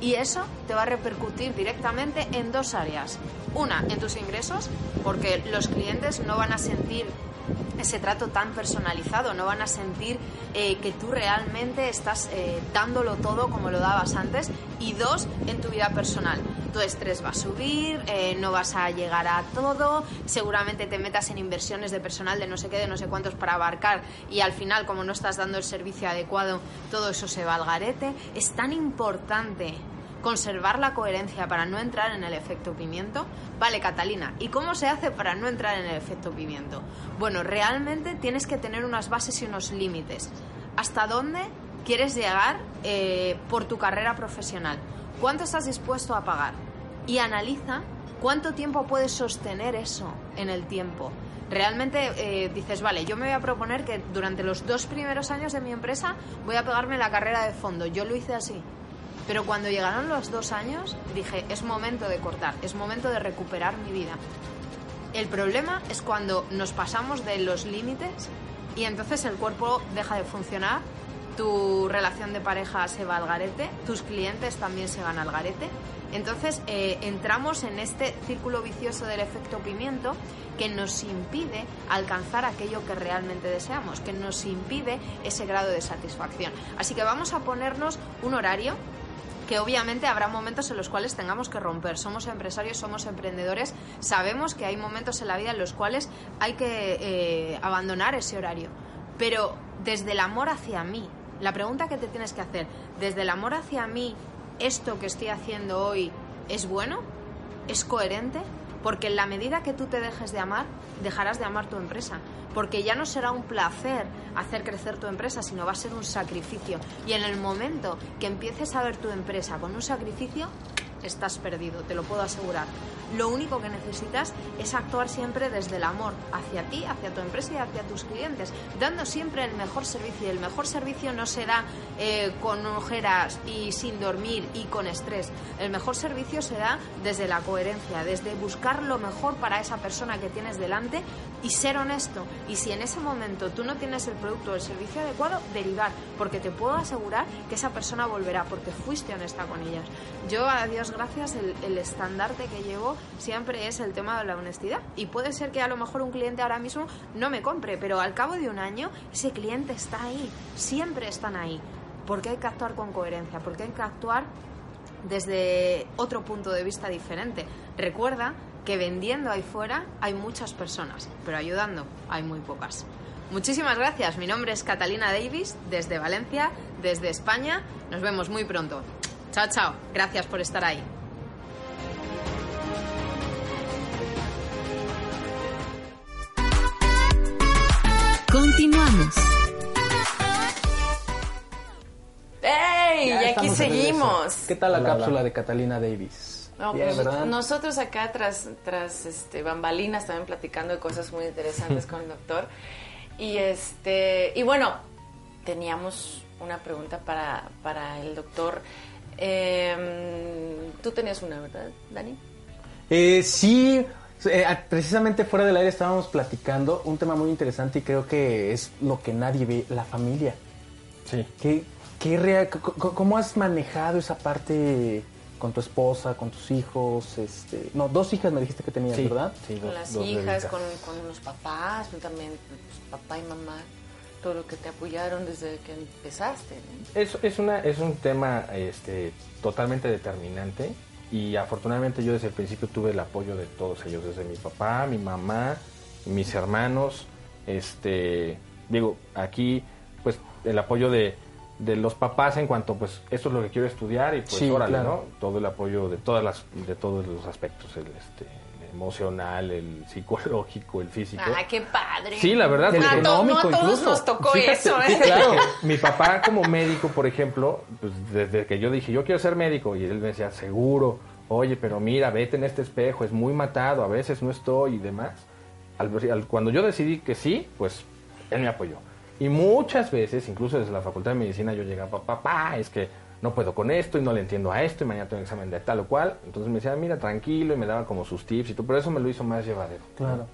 Y eso te va a repercutir directamente en dos áreas. Una, en tus ingresos, porque los clientes no van a sentir ese trato tan personalizado, no van a sentir eh, que tú realmente estás eh, dándolo todo como lo dabas antes. Y dos, en tu vida personal. Tu estrés va a subir, eh, no vas a llegar a todo, seguramente te metas en inversiones de personal de no sé qué, de no sé cuántos para abarcar y al final, como no estás dando el servicio adecuado, todo eso se va al garete. Es tan importante conservar la coherencia para no entrar en el efecto pimiento? Vale, Catalina, ¿y cómo se hace para no entrar en el efecto pimiento? Bueno, realmente tienes que tener unas bases y unos límites. ¿Hasta dónde quieres llegar eh, por tu carrera profesional? ¿Cuánto estás dispuesto a pagar? Y analiza cuánto tiempo puedes sostener eso en el tiempo. realmente eh, dices, vale, yo me voy a proponer que durante los dos primeros años de mi empresa voy a pegarme la carrera de fondo. Yo lo hice así. Pero cuando llegaron los dos años, dije, es momento de cortar, es momento de recuperar mi vida. El problema es cuando nos pasamos de los límites y entonces el cuerpo deja de funcionar, tu relación de pareja se va al garete, tus clientes también se van al garete. Entonces eh, entramos en este círculo vicioso del efecto pimiento que nos impide alcanzar aquello que realmente deseamos, que nos impide ese grado de satisfacción. Así que vamos a ponernos un horario que obviamente habrá momentos en los cuales tengamos que romper. Somos empresarios, somos emprendedores, sabemos que hay momentos en la vida en los cuales hay que eh, abandonar ese horario. Pero desde el amor hacia mí, la pregunta que te tienes que hacer, desde el amor hacia mí, ¿esto que estoy haciendo hoy es bueno? ¿Es coherente? Porque en la medida que tú te dejes de amar, dejarás de amar tu empresa. Porque ya no será un placer hacer crecer tu empresa, sino va a ser un sacrificio. Y en el momento que empieces a ver tu empresa con un sacrificio, estás perdido, te lo puedo asegurar. Lo único que necesitas es actuar siempre desde el amor hacia ti, hacia tu empresa y hacia tus clientes, dando siempre el mejor servicio. Y el mejor servicio no se da eh, con ojeras y sin dormir y con estrés. El mejor servicio se da desde la coherencia, desde buscar lo mejor para esa persona que tienes delante y ser honesto. Y si en ese momento tú no tienes el producto o el servicio adecuado, derivar, porque te puedo asegurar que esa persona volverá porque fuiste honesta con ellas. Yo, a Dios gracias, el, el estandarte que llevo siempre es el tema de la honestidad. Y puede ser que a lo mejor un cliente ahora mismo no me compre, pero al cabo de un año ese cliente está ahí, siempre están ahí. Porque hay que actuar con coherencia, porque hay que actuar desde otro punto de vista diferente. Recuerda que vendiendo ahí fuera hay muchas personas, pero ayudando hay muy pocas. Muchísimas gracias. Mi nombre es Catalina Davis, desde Valencia, desde España. Nos vemos muy pronto. Chao, chao. Gracias por estar ahí. Continuamos. ¡Ey! Ya y aquí seguimos. ¿Qué tal la Hola, cápsula hola. de Catalina Davis? No, pues, nosotros acá tras, tras este, bambalinas también platicando de cosas muy interesantes <laughs> con el doctor. Y este y bueno, teníamos una pregunta para, para el doctor. Em, Tú tenías una, ¿verdad, Dani? Eh, sí, eh, precisamente fuera del aire estábamos platicando un tema muy interesante y creo que es lo que nadie ve, la familia. Sí. ¿Qué, qué rea- ¿Cómo has manejado esa parte con tu esposa, con tus hijos? Este, no, dos hijas me dijiste que tenías, Sí, ¿verdad? sí, Con dos- las dos hijas, con, con los papás, también pues, papá y mamá, todo lo que te apoyaron desde que empezaste. ¿no? Es, es, una, es un tema este, totalmente determinante y afortunadamente yo desde el principio tuve el apoyo de todos ellos, desde mi papá, mi mamá, mis hermanos, este, digo, aquí pues el apoyo de, de los papás en cuanto pues esto es lo que quiero estudiar y pues Sí, órale, claro. ¿no? Todo el apoyo de todas las, de todos los aspectos, el, este, emocional, el psicológico, el físico. ¡Ah, qué padre! Sí, la verdad. El porque- to- no a económico todos incluso. nos tocó Fíjate, eso, ¿eh? que mi papá como médico, por ejemplo, pues desde que yo dije, yo quiero ser médico, y él me decía, seguro, oye, pero mira, vete en este espejo, es muy matado, a veces no estoy y demás. Al- al- cuando yo decidí que sí, pues él me apoyó. Y muchas veces, incluso desde la Facultad de Medicina, yo llegaba, papá, es que no puedo con esto y no le entiendo a esto y mañana tengo examen de tal o cual. Entonces me decía, mira, tranquilo y me daba como sus tips y todo, pero eso me lo hizo más llevadero. Claro.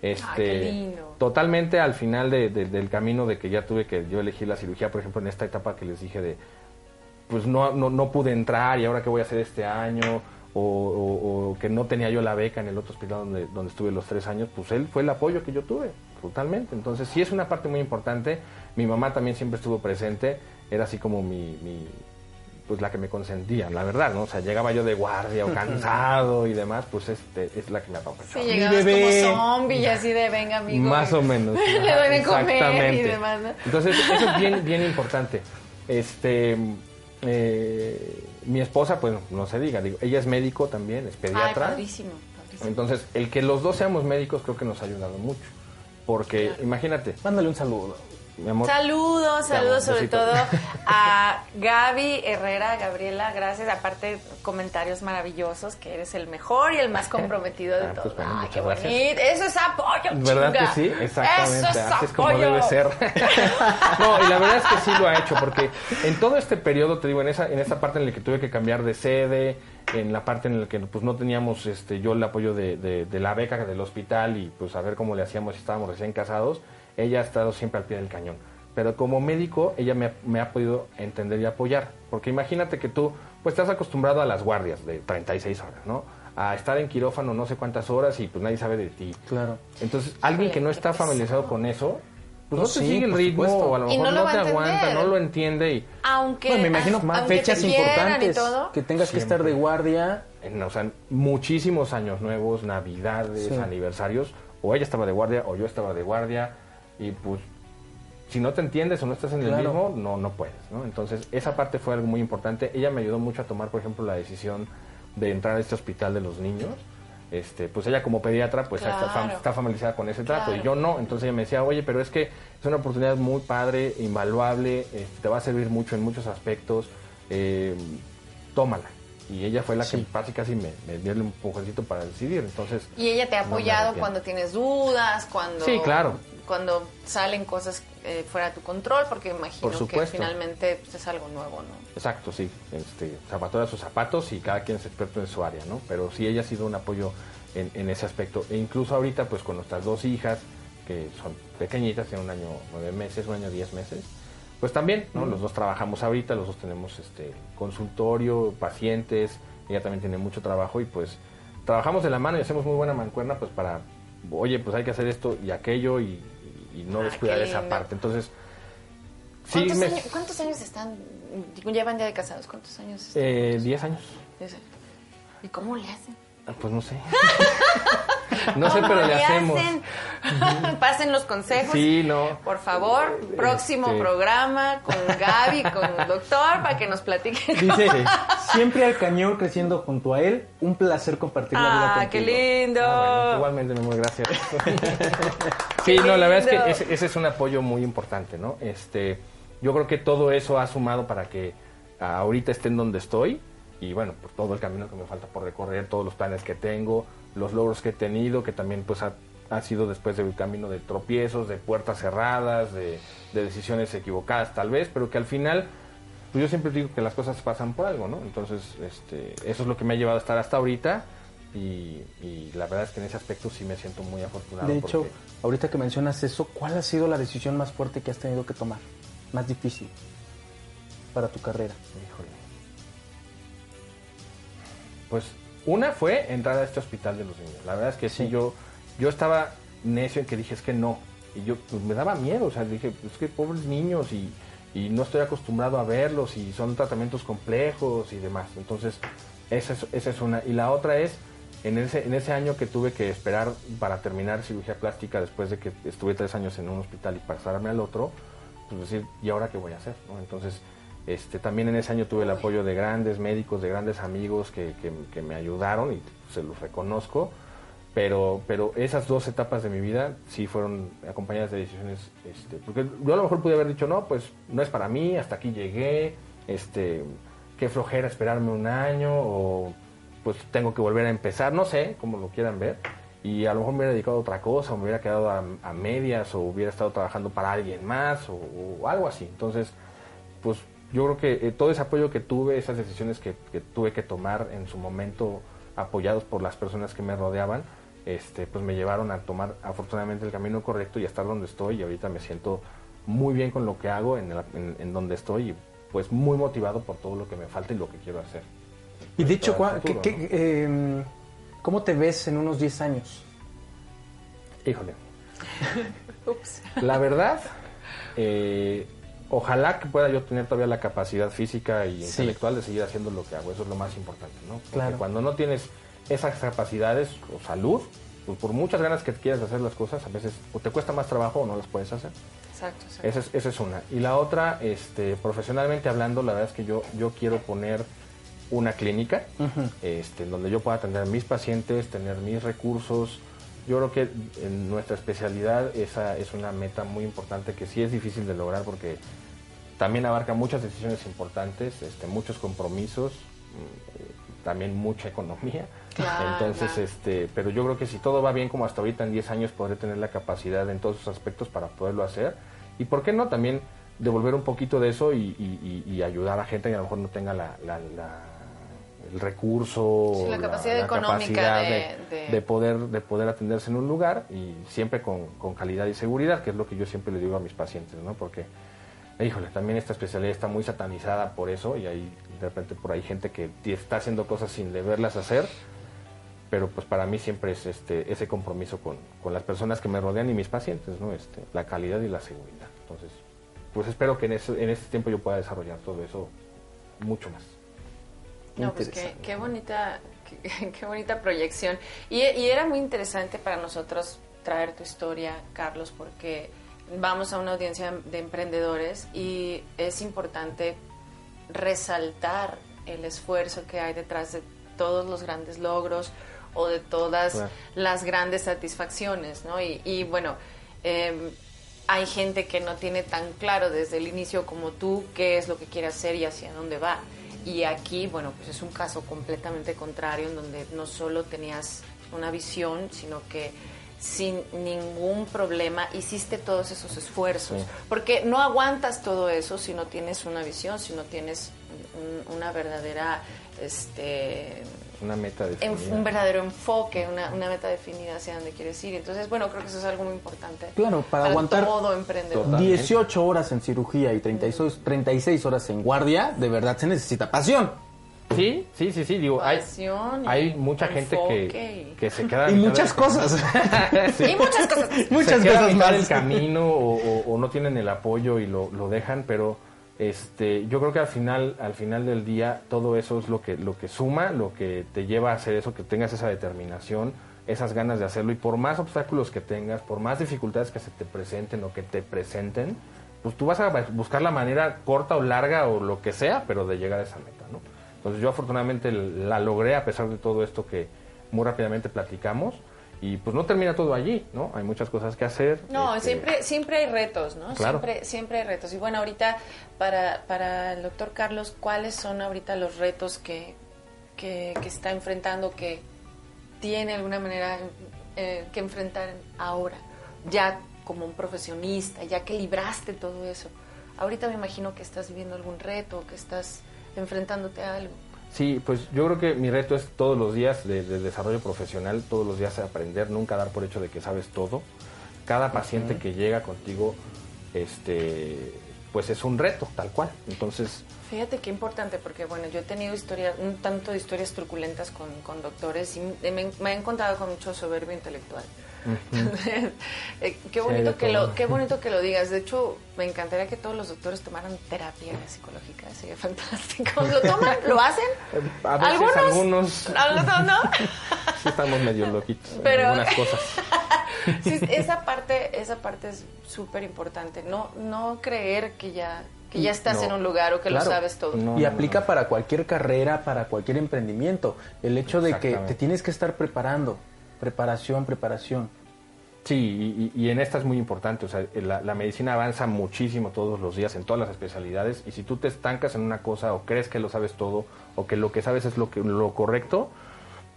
Este, Ah, qué lindo. Totalmente al final de- de- del camino de que ya tuve que yo elegir la cirugía, por ejemplo, en esta etapa que les dije de, pues no, no, no pude entrar y ahora qué voy a hacer este año, o, o- o que no tenía yo la beca en el otro hospital donde, donde estuve los tres años, pues él fue el apoyo que yo tuve, totalmente. Entonces sí es una parte muy importante. Mi mamá también siempre estuvo presente, era así como mi... mi pues la que me consentía, la verdad, ¿no? O sea, llegaba yo de guardia o <laughs> cansado y demás, pues este, es la que me apapachaba. Sí, llegabas bebé. como zombie y así de venga, amigo. Más o menos. <laughs> Le doy de comer y demás, ¿no? Entonces, eso es bien, <laughs> bien importante. Este, eh, mi esposa, pues no se diga, digo, ella es médico también, es Ay, pediatra. padrísimo, padrísimo. Entonces, el que los dos seamos médicos creo que nos ha ayudado mucho. Porque, imagínate, Mándale un saludo. Mi amor. Saludos, saludos sobre besito. todo <laughs> a Gaby Herrera, Gabriela, gracias. Aparte, comentarios maravillosos, que eres el mejor y el más <laughs> comprometido de Ah, pues todos. bueno, Ay, muchas qué gracias. bonito. Eso es apoyo, ¿Verdad chinga. que sí? Exactamente. Eso es Así es como apoyo. debe ser. <laughs> no, y la verdad es que sí lo ha hecho, porque en todo este periodo, te digo, en esa, en esa parte en la que tuve que cambiar de sede, en la parte en la que pues no teníamos este, yo el apoyo de, de- de la beca del hospital y pues a ver cómo le hacíamos si estábamos recién casados, ella ha estado siempre al pie del cañón. Pero como médico, ella me, ha- me ha podido entender y apoyar. Porque imagínate que tú, pues estás acostumbrado a las guardias de 36 horas, ¿no? A estar en quirófano no sé cuántas horas y pues nadie sabe de ti. Claro. Entonces, alguien que no está familiarizado con eso, pues no No, te sí, sigue el ritmo supuesto. o a lo mejor no no, te aguanta, no lo entiende y, Aunque, Bueno, me imagino aunque fechas importantes todo. que tengas que estar de Siempre. guardia. en, o sea, muchísimos años nuevos, navidades, Sí. aniversarios, o ella estaba de guardia o yo estaba de guardia y pues si no te entiendes o no estás en el mismo, no no puedes, ¿no? Entonces, esa parte fue algo muy importante. Ella me ayudó mucho a tomar, por ejemplo, la decisión de entrar a este hospital de los niños. Este, pues ella como pediatra pues está, Claro. está familiarizada con ese trato y yo no, entonces ella me decía, oye, pero es que es una oportunidad muy padre, invaluable, este, te va a servir mucho en muchos aspectos, eh, tómala. Y ella fue la que casi casi me, me dio el empujoncito para decidir, entonces... Y ella te ha apoyado cuando tienes dudas, cuando Sí, claro. Cuando salen cosas eh, fuera de tu control, porque imagino Por que finalmente pues, es algo nuevo, ¿no? Exacto, sí. Este, zapatora a sus zapatos y cada quien es experto en su área, ¿no? Pero sí ella ha sido un apoyo en, en ese aspecto. E incluso ahorita, pues con nuestras dos hijas, que son pequeñitas, tienen un año nueve meses, un año diez meses, pues también, ¿no? Los dos trabajamos ahorita, los dos tenemos este consultorio, pacientes, ella también tiene mucho trabajo y pues trabajamos de la mano y hacemos muy buena mancuerna pues para, oye, pues hay que hacer esto y aquello y, y no Ah, descuidar esa parte. Entonces, sí ¿Cuántos, me... años, cuántos años están? Llevan ya de casados, ¿cuántos años? están? Eh, 10 años. Dice, ¿Y cómo le hacen? Ah, Pues no sé. <laughs> <laughs> no sé, ¿Cómo pero le hacemos. hacen? <laughs> Pasen los consejos. Sí, no. Por favor, próximo Este- programa con Gaby, con el doctor, para que nos platiquen. Dice, siempre al cañón creciendo junto a él. Un placer compartir la vida Ah, contigo. qué lindo. Ah, bueno, igualmente, mi amor, gracias. sí, no, la verdad es que ese, ese es un apoyo muy importante, ¿no? Este, yo creo que todo eso ha sumado para que ahorita esté en donde estoy y bueno, por todo el camino que me falta por recorrer, todos los planes que tengo, los logros que he tenido, que también pues ha, ha sido después del camino de tropiezos, de puertas cerradas, de, de decisiones equivocadas tal vez, pero que al final pues yo siempre digo que las cosas pasan por algo, ¿no? Entonces, este, eso es lo que me ha llevado a estar hasta ahorita y, y la verdad es que en ese aspecto sí me siento muy afortunado. De hecho, porque- ahorita que mencionas eso, ¿cuál ha sido la decisión más fuerte que has tenido que tomar? Más difícil para tu carrera. híjole. Pues una fue entrar a este hospital de los niños. La verdad es que sí, Sí. yo, yo estaba necio en que dije es que no. Y yo pues, me daba miedo, o sea, dije, es que pobres niños y, y no estoy acostumbrado a verlos y son tratamientos complejos y demás. Entonces, esa es, esa es una. Y la otra es, en ese, en ese año que tuve que esperar para terminar cirugía plástica después de que estuve tres años en un hospital y pasarme al otro, pues decir, ¿y ahora qué voy a hacer? no? Entonces, este, también en ese año tuve el apoyo de grandes médicos, de grandes amigos que, me ayudaron y se los reconozco. Pero, pero esas dos etapas de mi vida sí fueron acompañadas de decisiones, este, porque yo a lo mejor pude haber dicho, no, pues no es para mí, hasta aquí llegué, este, qué flojera esperarme un año, o pues tengo que volver a empezar, no sé, como lo quieran ver, y a lo mejor me hubiera dedicado a otra cosa, o me hubiera quedado a, medias, o hubiera estado trabajando para alguien más, o algo así. Entonces, pues yo creo que eh, todo ese apoyo que tuve, esas decisiones que, que tuve que tomar en su momento, apoyados por las personas que me rodeaban, este, pues me llevaron a tomar afortunadamente el camino correcto y a estar donde estoy y ahorita me siento muy bien con lo que hago en, el- en- en donde estoy y pues muy motivado por todo lo que me falta y lo que quiero hacer. Y ¿qué- futuro, qué, eh, ¿cómo te ves en unos 10 años? Híjole, <laughs> Ups. La verdad, <laughs> eh, ojalá que pueda yo tener todavía la capacidad física y Sí. intelectual de seguir haciendo lo que hago. Eso es lo más importante, ¿no? Porque Claro. cuando no tienes esas capacidades o salud, pues por muchas ganas que quieras hacer las cosas, a veces o te cuesta más trabajo o no las puedes hacer. Exacto, exacto. Esa es, esa es una. Y la otra, este, profesionalmente hablando, la verdad es que yo, yo quiero poner una clínica este, donde yo pueda atender a mis pacientes, tener mis recursos, Yo creo que en nuestra especialidad esa es una meta muy importante que sí es difícil de lograr porque también abarca muchas decisiones importantes, este, muchos compromisos, mm, también mucha economía. Claro, Entonces, claro. este, pero yo creo que si todo va bien como hasta ahorita en 10 años podré tener la capacidad en todos esos aspectos para poderlo hacer. Y por qué no también devolver un poquito de eso y, y- y- ayudar a gente que a lo mejor no tenga la, la- la- el recurso, Sí, la capacidad económica capacidad de- de, de- de poder de poder atenderse en un lugar y siempre con, con calidad y seguridad, que es lo que yo siempre le digo a mis pacientes, ¿no? Porque, híjole, también esta especialidad está muy satanizada por eso y hay de repente por ahí gente que está haciendo cosas sin deberlas hacer, pero pues para mí siempre es este ese compromiso con, con las personas que me rodean y mis pacientes, ¿no? Este, la calidad y la seguridad. Entonces, pues espero que en ese, en este tiempo yo pueda desarrollar todo eso mucho más. No, pues qué, bonita, qué, <laughs> qué bonita proyección. Y, y era muy interesante para nosotros traer tu historia, Carlos, porque vamos a una audiencia de emprendedores y es importante resaltar el esfuerzo que hay detrás de todos los grandes logros o de todas Claro. las grandes satisfacciones, ¿no? Y, y bueno, eh, hay gente que no tiene tan claro desde el inicio como tú qué es lo que quiere hacer y hacia dónde va. Y aquí, bueno, pues es un caso completamente contrario en donde no solo tenías una visión, sino que sin ningún problema hiciste todos esos esfuerzos. Sí. Porque no aguantas todo eso si no tienes una visión, si no tienes un- una verdadera, este, Una meta definida. un verdadero enfoque, una, una meta definida hacia dónde quieres ir. Entonces, bueno, creo que eso es algo muy importante. Claro, para aguantar todo emprendedor. Total. 18 horas en cirugía y 36, 36 horas en guardia, de verdad se necesita pasión. Sí, sí, sí, sí, digo, hay, Pasión y hay mucha gente que, que se queda <laughs> Y muchas cosas. Sí. Y muchas <laughs> cosas. muchas se cosas más. del camino <laughs> o, o- o no tienen el apoyo y lo, lo dejan, pero este, yo creo que al final, al final del día todo eso es lo que, lo que suma, lo que te lleva a hacer eso, que tengas esa determinación, esas ganas de hacerlo y por más obstáculos que tengas, por más dificultades que se te presenten o que te presenten, pues tú vas a buscar la manera corta o larga o lo que sea, pero de llegar a esa meta. Entonces yo afortunadamente la logré a pesar de todo esto que muy rápidamente platicamos y pues no termina todo allí, ¿no? Hay muchas cosas que hacer. No, este, siempre, siempre hay retos, ¿no? Claro. Siempre, siempre hay retos. Y bueno, ahorita, para, para el doctor Carlos, ¿cuáles son ahorita los retos que, que, que está enfrentando, que tiene alguna manera eh, que enfrentar ahora? Ya como un profesionista, ya que libraste todo eso. Ahorita me imagino que estás viviendo algún reto, que estás enfrentándote a algo. Sí, pues yo creo que mi reto es todos los días de, de desarrollo profesional, todos los días aprender, nunca dar por hecho de que sabes todo. Cada paciente que llega contigo, este, pues es un reto, tal cual. Entonces, Fíjate qué importante, porque bueno, yo he tenido historias, un tanto de historias truculentas con, con doctores y me, me he encontrado con mucho soberbio intelectual. Entonces, eh, qué, bonito que lo, qué bonito que lo digas. De hecho, me encantaría que todos los doctores tomaran terapia psicológica. Sería fantástico. ¿Lo toman? ¿Lo hacen? <laughs> a veces ¿Algunos? algunos ¿Algunos no? <laughs> sí estamos medio loquitos en Pero- algunas <laughs> cosas. Sí, esa parte, esa parte es súper importante. No, no creer que ya, que ya estás No. en un lugar o que Claro. lo sabes todo. No, y no, aplica no. para cualquier carrera, para cualquier emprendimiento. El hecho de que te tienes que estar preparando. Preparación, preparación. Sí, y, y- en esta es muy importante. O sea, la, la medicina avanza muchísimo todos los días en todas las especialidades. Y si tú te estancas en una cosa o crees que lo sabes todo o que lo que sabes es lo, que, lo correcto,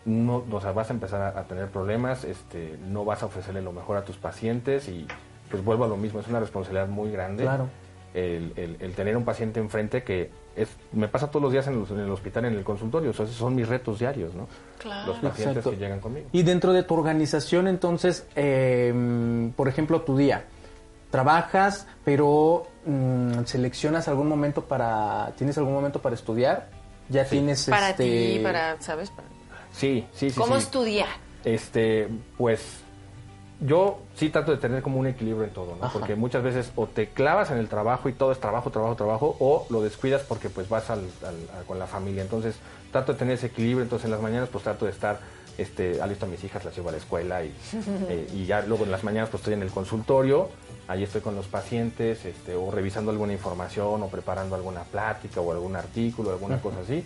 no, o sea, vas a empezar a, a tener problemas, este, no vas a ofrecerle lo mejor a tus pacientes y pues vuelvo a lo mismo. Es una responsabilidad muy grande. Claro. El, el- el tener un paciente enfrente que es, me pasa todos los días en, los- en el hospital, en el consultorio. O sea, esos son mis retos diarios, ¿no? Claro. Los pacientes Exacto. que llegan conmigo. Y dentro de tu organización, entonces, eh, por ejemplo, tu día, trabajas, pero mm, seleccionas algún momento para, ¿tienes algún momento para estudiar? Ya tienes Para este, ti, para, ¿sabes? Para- Sí, sí, sí. ¿Cómo sí. es tu día? Este, pues yo sí trato de tener como un equilibrio en todo, ¿no? Ajá. Porque muchas veces o te clavas en el trabajo y todo es trabajo, trabajo, trabajo, o lo descuidas porque pues vas al, al- a- con la familia. Entonces trato de tener ese equilibrio. Entonces en las mañanas pues trato de estar, este, alisto a mis hijas, las llevo a la escuela y, <laughs> eh, y ya luego en las mañanas pues estoy en el consultorio. Ahí estoy con los pacientes, este, o revisando alguna información, o preparando alguna plática, o algún artículo, alguna cosa así.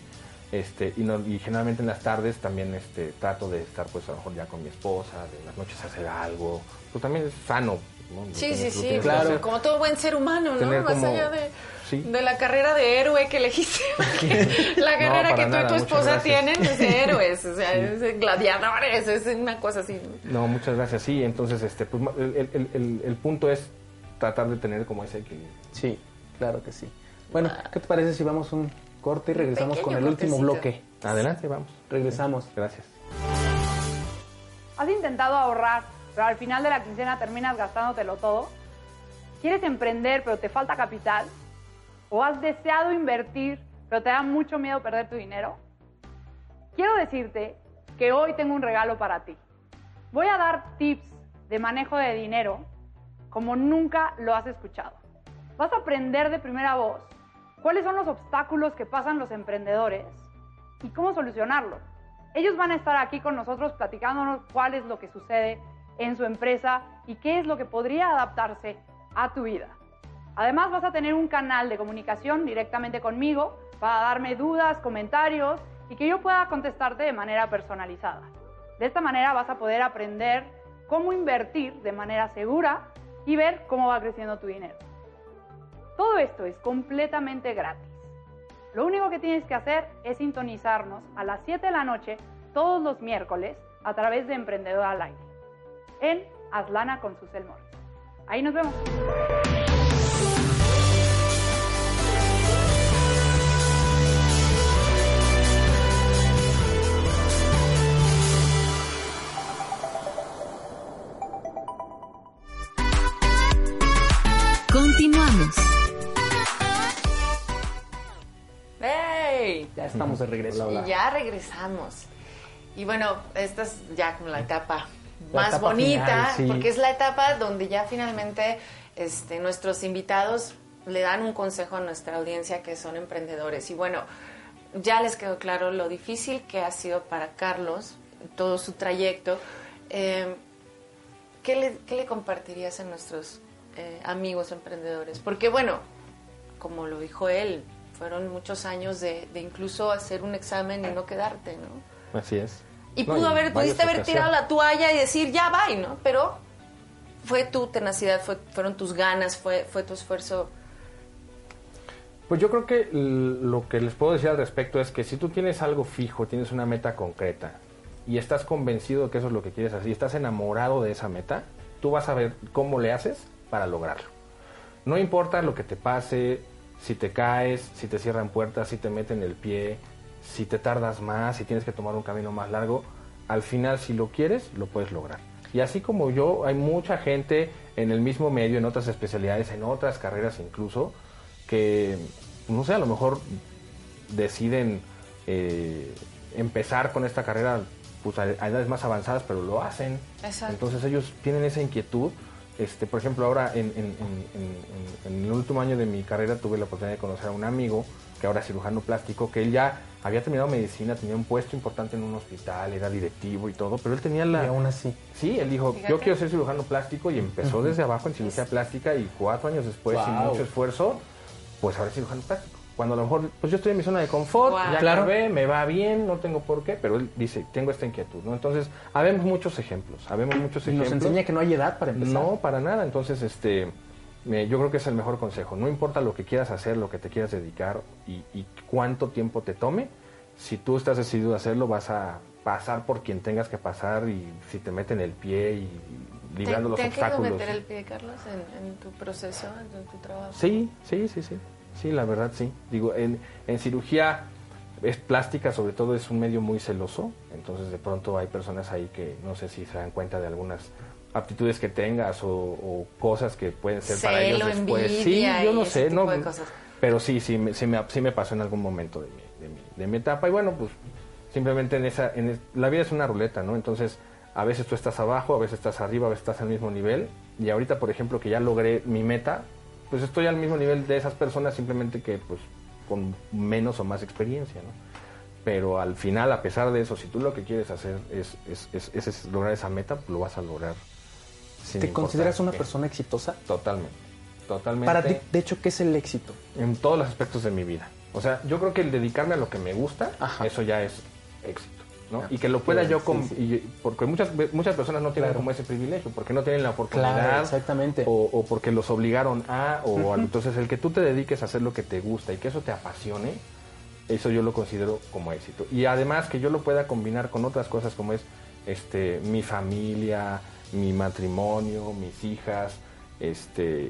Este, y, no- y generalmente en las tardes también este, trato de estar pues a lo mejor ya con mi esposa, de las noches hacer algo. Pues también es sano. ¿no? Sí, sí, sí, claro. Como todo buen ser humano, ¿no? Más como- allá de, sí. de la carrera de héroe que elegiste. <laughs> la carrera que tú nada, y tu esposa tienen es de <laughs> héroes, o sea, es gladiadores, es una cosa así. No, muchas gracias. Sí, entonces este, pues, ma- el, el- el- el punto es tratar de tener como ese equilibrio. Sí, claro que sí. Bueno, ¿qué te parece si vamos un corte y regresamos pequeño con el último bloque? Adelante, vamos. Regresamos. Gracias. ¿Has intentado ahorrar, pero al final de la quincena terminas gastándotelo todo? ¿Quieres emprender, pero te falta capital? ¿O has deseado invertir, pero te da mucho miedo perder tu dinero? Quiero decirte que hoy tengo un regalo para ti. Voy a dar tips de manejo de dinero como nunca lo has escuchado. Vas a aprender de primera voz cuáles son los obstáculos que pasan los emprendedores y cómo solucionarlo. Ellos van a estar aquí con nosotros platicándonos cuál es lo que sucede en su empresa y qué es lo que podría adaptarse a tu vida. Además vas a tener un canal de comunicación directamente conmigo para darme dudas, comentarios y que yo pueda contestarte de manera personalizada. De esta manera vas a poder aprender cómo invertir de manera segura y ver cómo va creciendo tu dinero. Todo esto es completamente gratis. Lo único que tienes que hacer es sintonizarnos a las 7 de la noche todos los miércoles a través de Emprendedor al Aire en Aslana con Susel Morris. Ahí nos vemos. Estamos de regreso. Y ya regresamos. Y bueno, esta es ya como la etapa La más etapa bonita, final, sí. porque es la etapa donde ya finalmente este, nuestros invitados le dan un consejo a nuestra audiencia que son emprendedores. Y bueno, ya les quedó claro lo difícil que ha sido para Carlos todo su trayecto. Eh, ¿qué, le, qué le compartirías a nuestros eh, amigos emprendedores? Porque bueno, como lo dijo él, fueron muchos años de, de incluso hacer un examen y no quedarte, ¿no? Así es. Y No, pudo haber, pudiste haber tirado la toalla y decir, ya va, ¿no? Pero fue tu tenacidad, fue, fueron tus ganas, fue, fue tu esfuerzo. Pues yo creo que lo que les puedo decir al respecto es que si tú tienes algo fijo, tienes una meta concreta y estás convencido de que eso es lo que quieres hacer y estás enamorado de esa meta, tú vas a ver cómo le haces para lograrlo. No importa lo que te pase, si te caes, si te cierran puertas, si te meten el pie, si te tardas más, si tienes que tomar un camino más largo, al final si lo quieres, lo puedes lograr. Y así como yo, hay mucha gente en el mismo medio, en otras especialidades, en otras carreras incluso, que, no sé, a lo mejor deciden eh, empezar con esta carrera pues, a, a edades más avanzadas, pero lo hacen. Exacto. Entonces ellos tienen esa inquietud. Este, por ejemplo, ahora en, en- en- en- en el último año de mi carrera tuve la oportunidad de conocer a un amigo que ahora es cirujano plástico, que él ya había terminado medicina, tenía un puesto importante en un hospital, era directivo y todo, pero él tenía la... Y aún así. Sí, él dijo, Fíjate. yo quiero ser cirujano plástico y empezó desde abajo en cirugía plástica y cuatro años después, sin Wow. mucho esfuerzo, pues ahora es cirujano plástico. Cuando a lo mejor, pues yo estoy en mi zona de confort, Wow. ya Claro. acabé, me va bien, no tengo por qué, pero él dice, tengo esta inquietud, ¿no? Entonces, habemos muchos ejemplos, habemos muchos Y nos ejemplos. enseña que no hay edad para empezar. No, para nada. Entonces, este, me- yo creo que es el mejor consejo. No importa lo que quieras hacer, lo que te quieras dedicar y, y cuánto tiempo te tome, si tú estás decidido a hacerlo, vas a pasar por quien tengas que pasar y si te meten el pie y librando ¿Te, los te han querido obstáculos. meter el pie, Carlos, en, en tu proceso, en tu trabajo? Sí, sí, sí, sí. Sí, la verdad, sí. Digo, en, en cirugía es plástica, sobre todo, es un medio muy celoso. Entonces, de pronto hay personas ahí que no sé si se dan cuenta de algunas aptitudes que tengas o, o cosas que pueden ser para ellos después. Sí, yo no sé, no. Pero sí, sí, me, sí, me, sí me pasó en algún momento de mi, de mi, de mi etapa. Y bueno, pues simplemente en esa, en es- la vida es una ruleta, ¿no? Entonces, a veces tú estás abajo, a veces estás arriba, a veces estás al mismo nivel. Y ahorita, por ejemplo, que ya logré mi meta, pues estoy al mismo nivel de esas personas, simplemente que pues con menos o más experiencia, ¿no? Pero al final, a pesar de eso, si tú lo que quieres hacer es, es, es- es- lograr esa meta, pues lo vas a lograr. sin ¿Te consideras una qué. persona exitosa? Totalmente. Totalmente. Para ti, de hecho, ¿qué es el éxito? En todos los aspectos de mi vida. O sea, yo creo que el dedicarme a lo que me gusta, Ajá. eso ya es éxito. ¿No? Y que lo pueda yo, con, y- porque muchas, muchas personas no tienen Claro. como ese privilegio, porque no tienen la oportunidad, Claro, exactamente. o, o porque los obligaron a, o Ujú. algo. entonces el que tú te dediques a hacer lo que te gusta y que eso te apasione, eso yo lo considero como éxito. Y además que yo lo pueda combinar con otras cosas como es este mi familia, mi matrimonio, mis hijas, este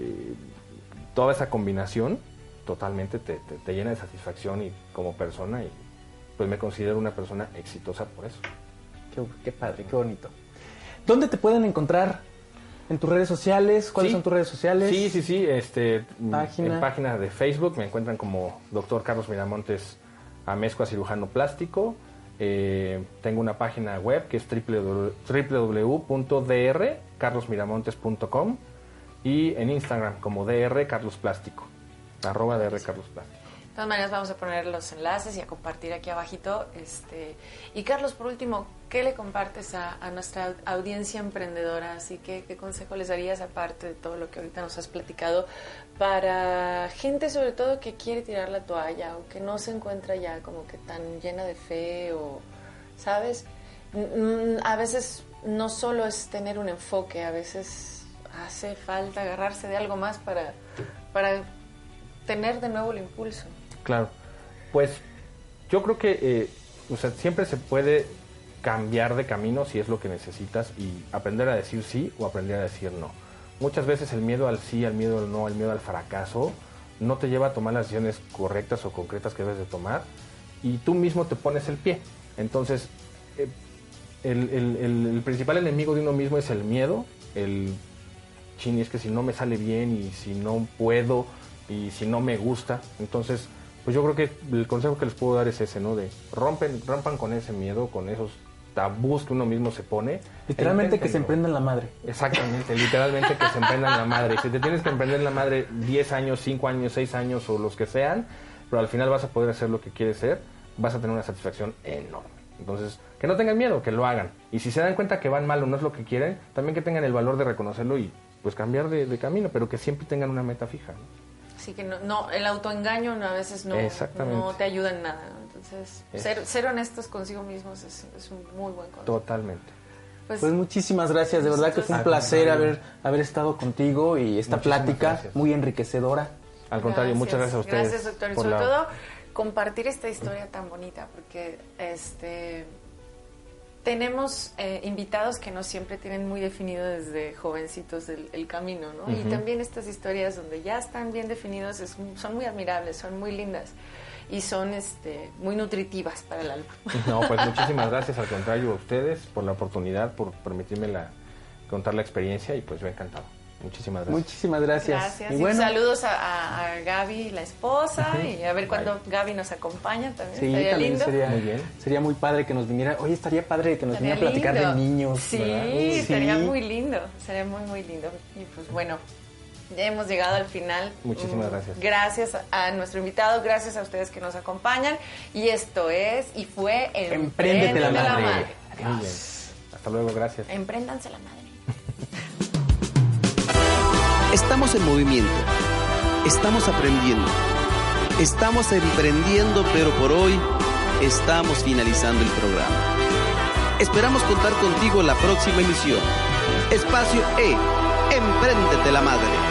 toda esa combinación totalmente te, te- te llena de satisfacción y como persona y pues me considero una persona exitosa por eso. Qué, qué padre, qué bonito. ¿Dónde te pueden encontrar? ¿En tus redes sociales? ¿Cuáles Sí. son tus redes sociales? Sí, sí, sí. Este, mm, Página. En página de Facebook me encuentran como Dr. Carlos Miramontes Amezcua Cirujano Plástico. Eh, tengo una página web que es www- www.drcarlosmiramontes.com y en Instagram como DR Carlos Plástico. Arroba DR Carlos Plástico. De todas maneras vamos a poner los enlaces y a compartir aquí abajito. Este, y Carlos, por último, ¿qué le compartes a, a nuestra au- audiencia emprendedora? Así que, ¿qué consejo les darías aparte de todo lo que ahorita nos has platicado para gente sobre todo que quiere tirar la toalla o que no se encuentra ya como que tan llena de fe o, ¿sabes? A veces no solo es tener un enfoque, a veces hace falta agarrarse de algo más para, para tener de nuevo el impulso. Claro. Pues yo creo que eh, o sea, siempre se puede cambiar de camino si es lo que necesitas y aprender a decir sí o aprender a decir no. Muchas veces el miedo al sí, el miedo al no, el miedo al fracaso no te lleva a tomar las decisiones correctas o concretas que debes de tomar y tú mismo te pones el pie. Entonces, eh, el, el- principal enemigo de uno mismo es el miedo, el chini es que si no me sale bien y si no puedo y si no me gusta, entonces pues yo creo que el consejo que les puedo dar es ese, ¿no? De rompen, rompan con ese miedo, con esos tabús que uno mismo se pone. Literalmente e que se emprendan la madre. Exactamente, literalmente que se emprendan la madre. Si te tienes que emprender la madre 10 años, 5 años, 6 años o los que sean, pero al final vas a poder hacer lo que quieres ser, vas a tener una satisfacción enorme. Entonces, que no tengan miedo, que lo hagan. Y si se dan cuenta que van mal o no es lo que quieren, también que tengan el valor de reconocerlo y pues cambiar de, de camino, pero que siempre tengan una meta fija. ¿no? Así que no, no, el autoengaño a veces no, te ayuda en nada. ¿no? Entonces, Es- ser, ser honestos consigo mismos es, es un muy buen consejo. Totalmente. Pues, Pues muchísimas gracias, de verdad que fue un placer haber, haber estado contigo y esta Muchísimas plática gracias. muy enriquecedora. Al contrario, muchas gracias a ustedes. Gracias, doctor. Y sobre la- todo, compartir esta historia tan bonita, porque este tenemos eh, invitados que no siempre tienen muy definido desde jovencitos el, el camino, ¿no? Y también estas historias donde ya están bien definidos es- son muy admirables, son muy lindas y son este, muy nutritivas para el alma. <laughs> No, pues muchísimas gracias al contrario a ustedes por la oportunidad, por permitirme la, contar la experiencia y pues yo encantado. Muchísimas gracias. Muchísimas gracias. Gracias. Y Y bueno, saludos a, a- a Gaby, la esposa, y a ver cuándo Gaby nos acompaña también. sí, Estaría también lindo. sería, Muy bien. sería muy padre que nos viniera. Oye, estaría padre que nos Estaría viniera a platicar lindo. de niños. Sí, estaría Sí. muy lindo, sería muy, muy lindo. Y pues bueno, ya hemos llegado al final. Muchísimas Mm, gracias. Gracias a, nuestro invitado, gracias a ustedes que nos acompañan. Y esto es, y fue Empréndete la Empréndete madre. Muy bien. Hasta luego, gracias. Empréndanse la madre. <laughs> Estamos en movimiento. Estamos aprendiendo. Estamos emprendiendo, pero por hoy estamos finalizando el programa. Esperamos contar contigo en la próxima emisión. Espacio E. Empréndete la madre.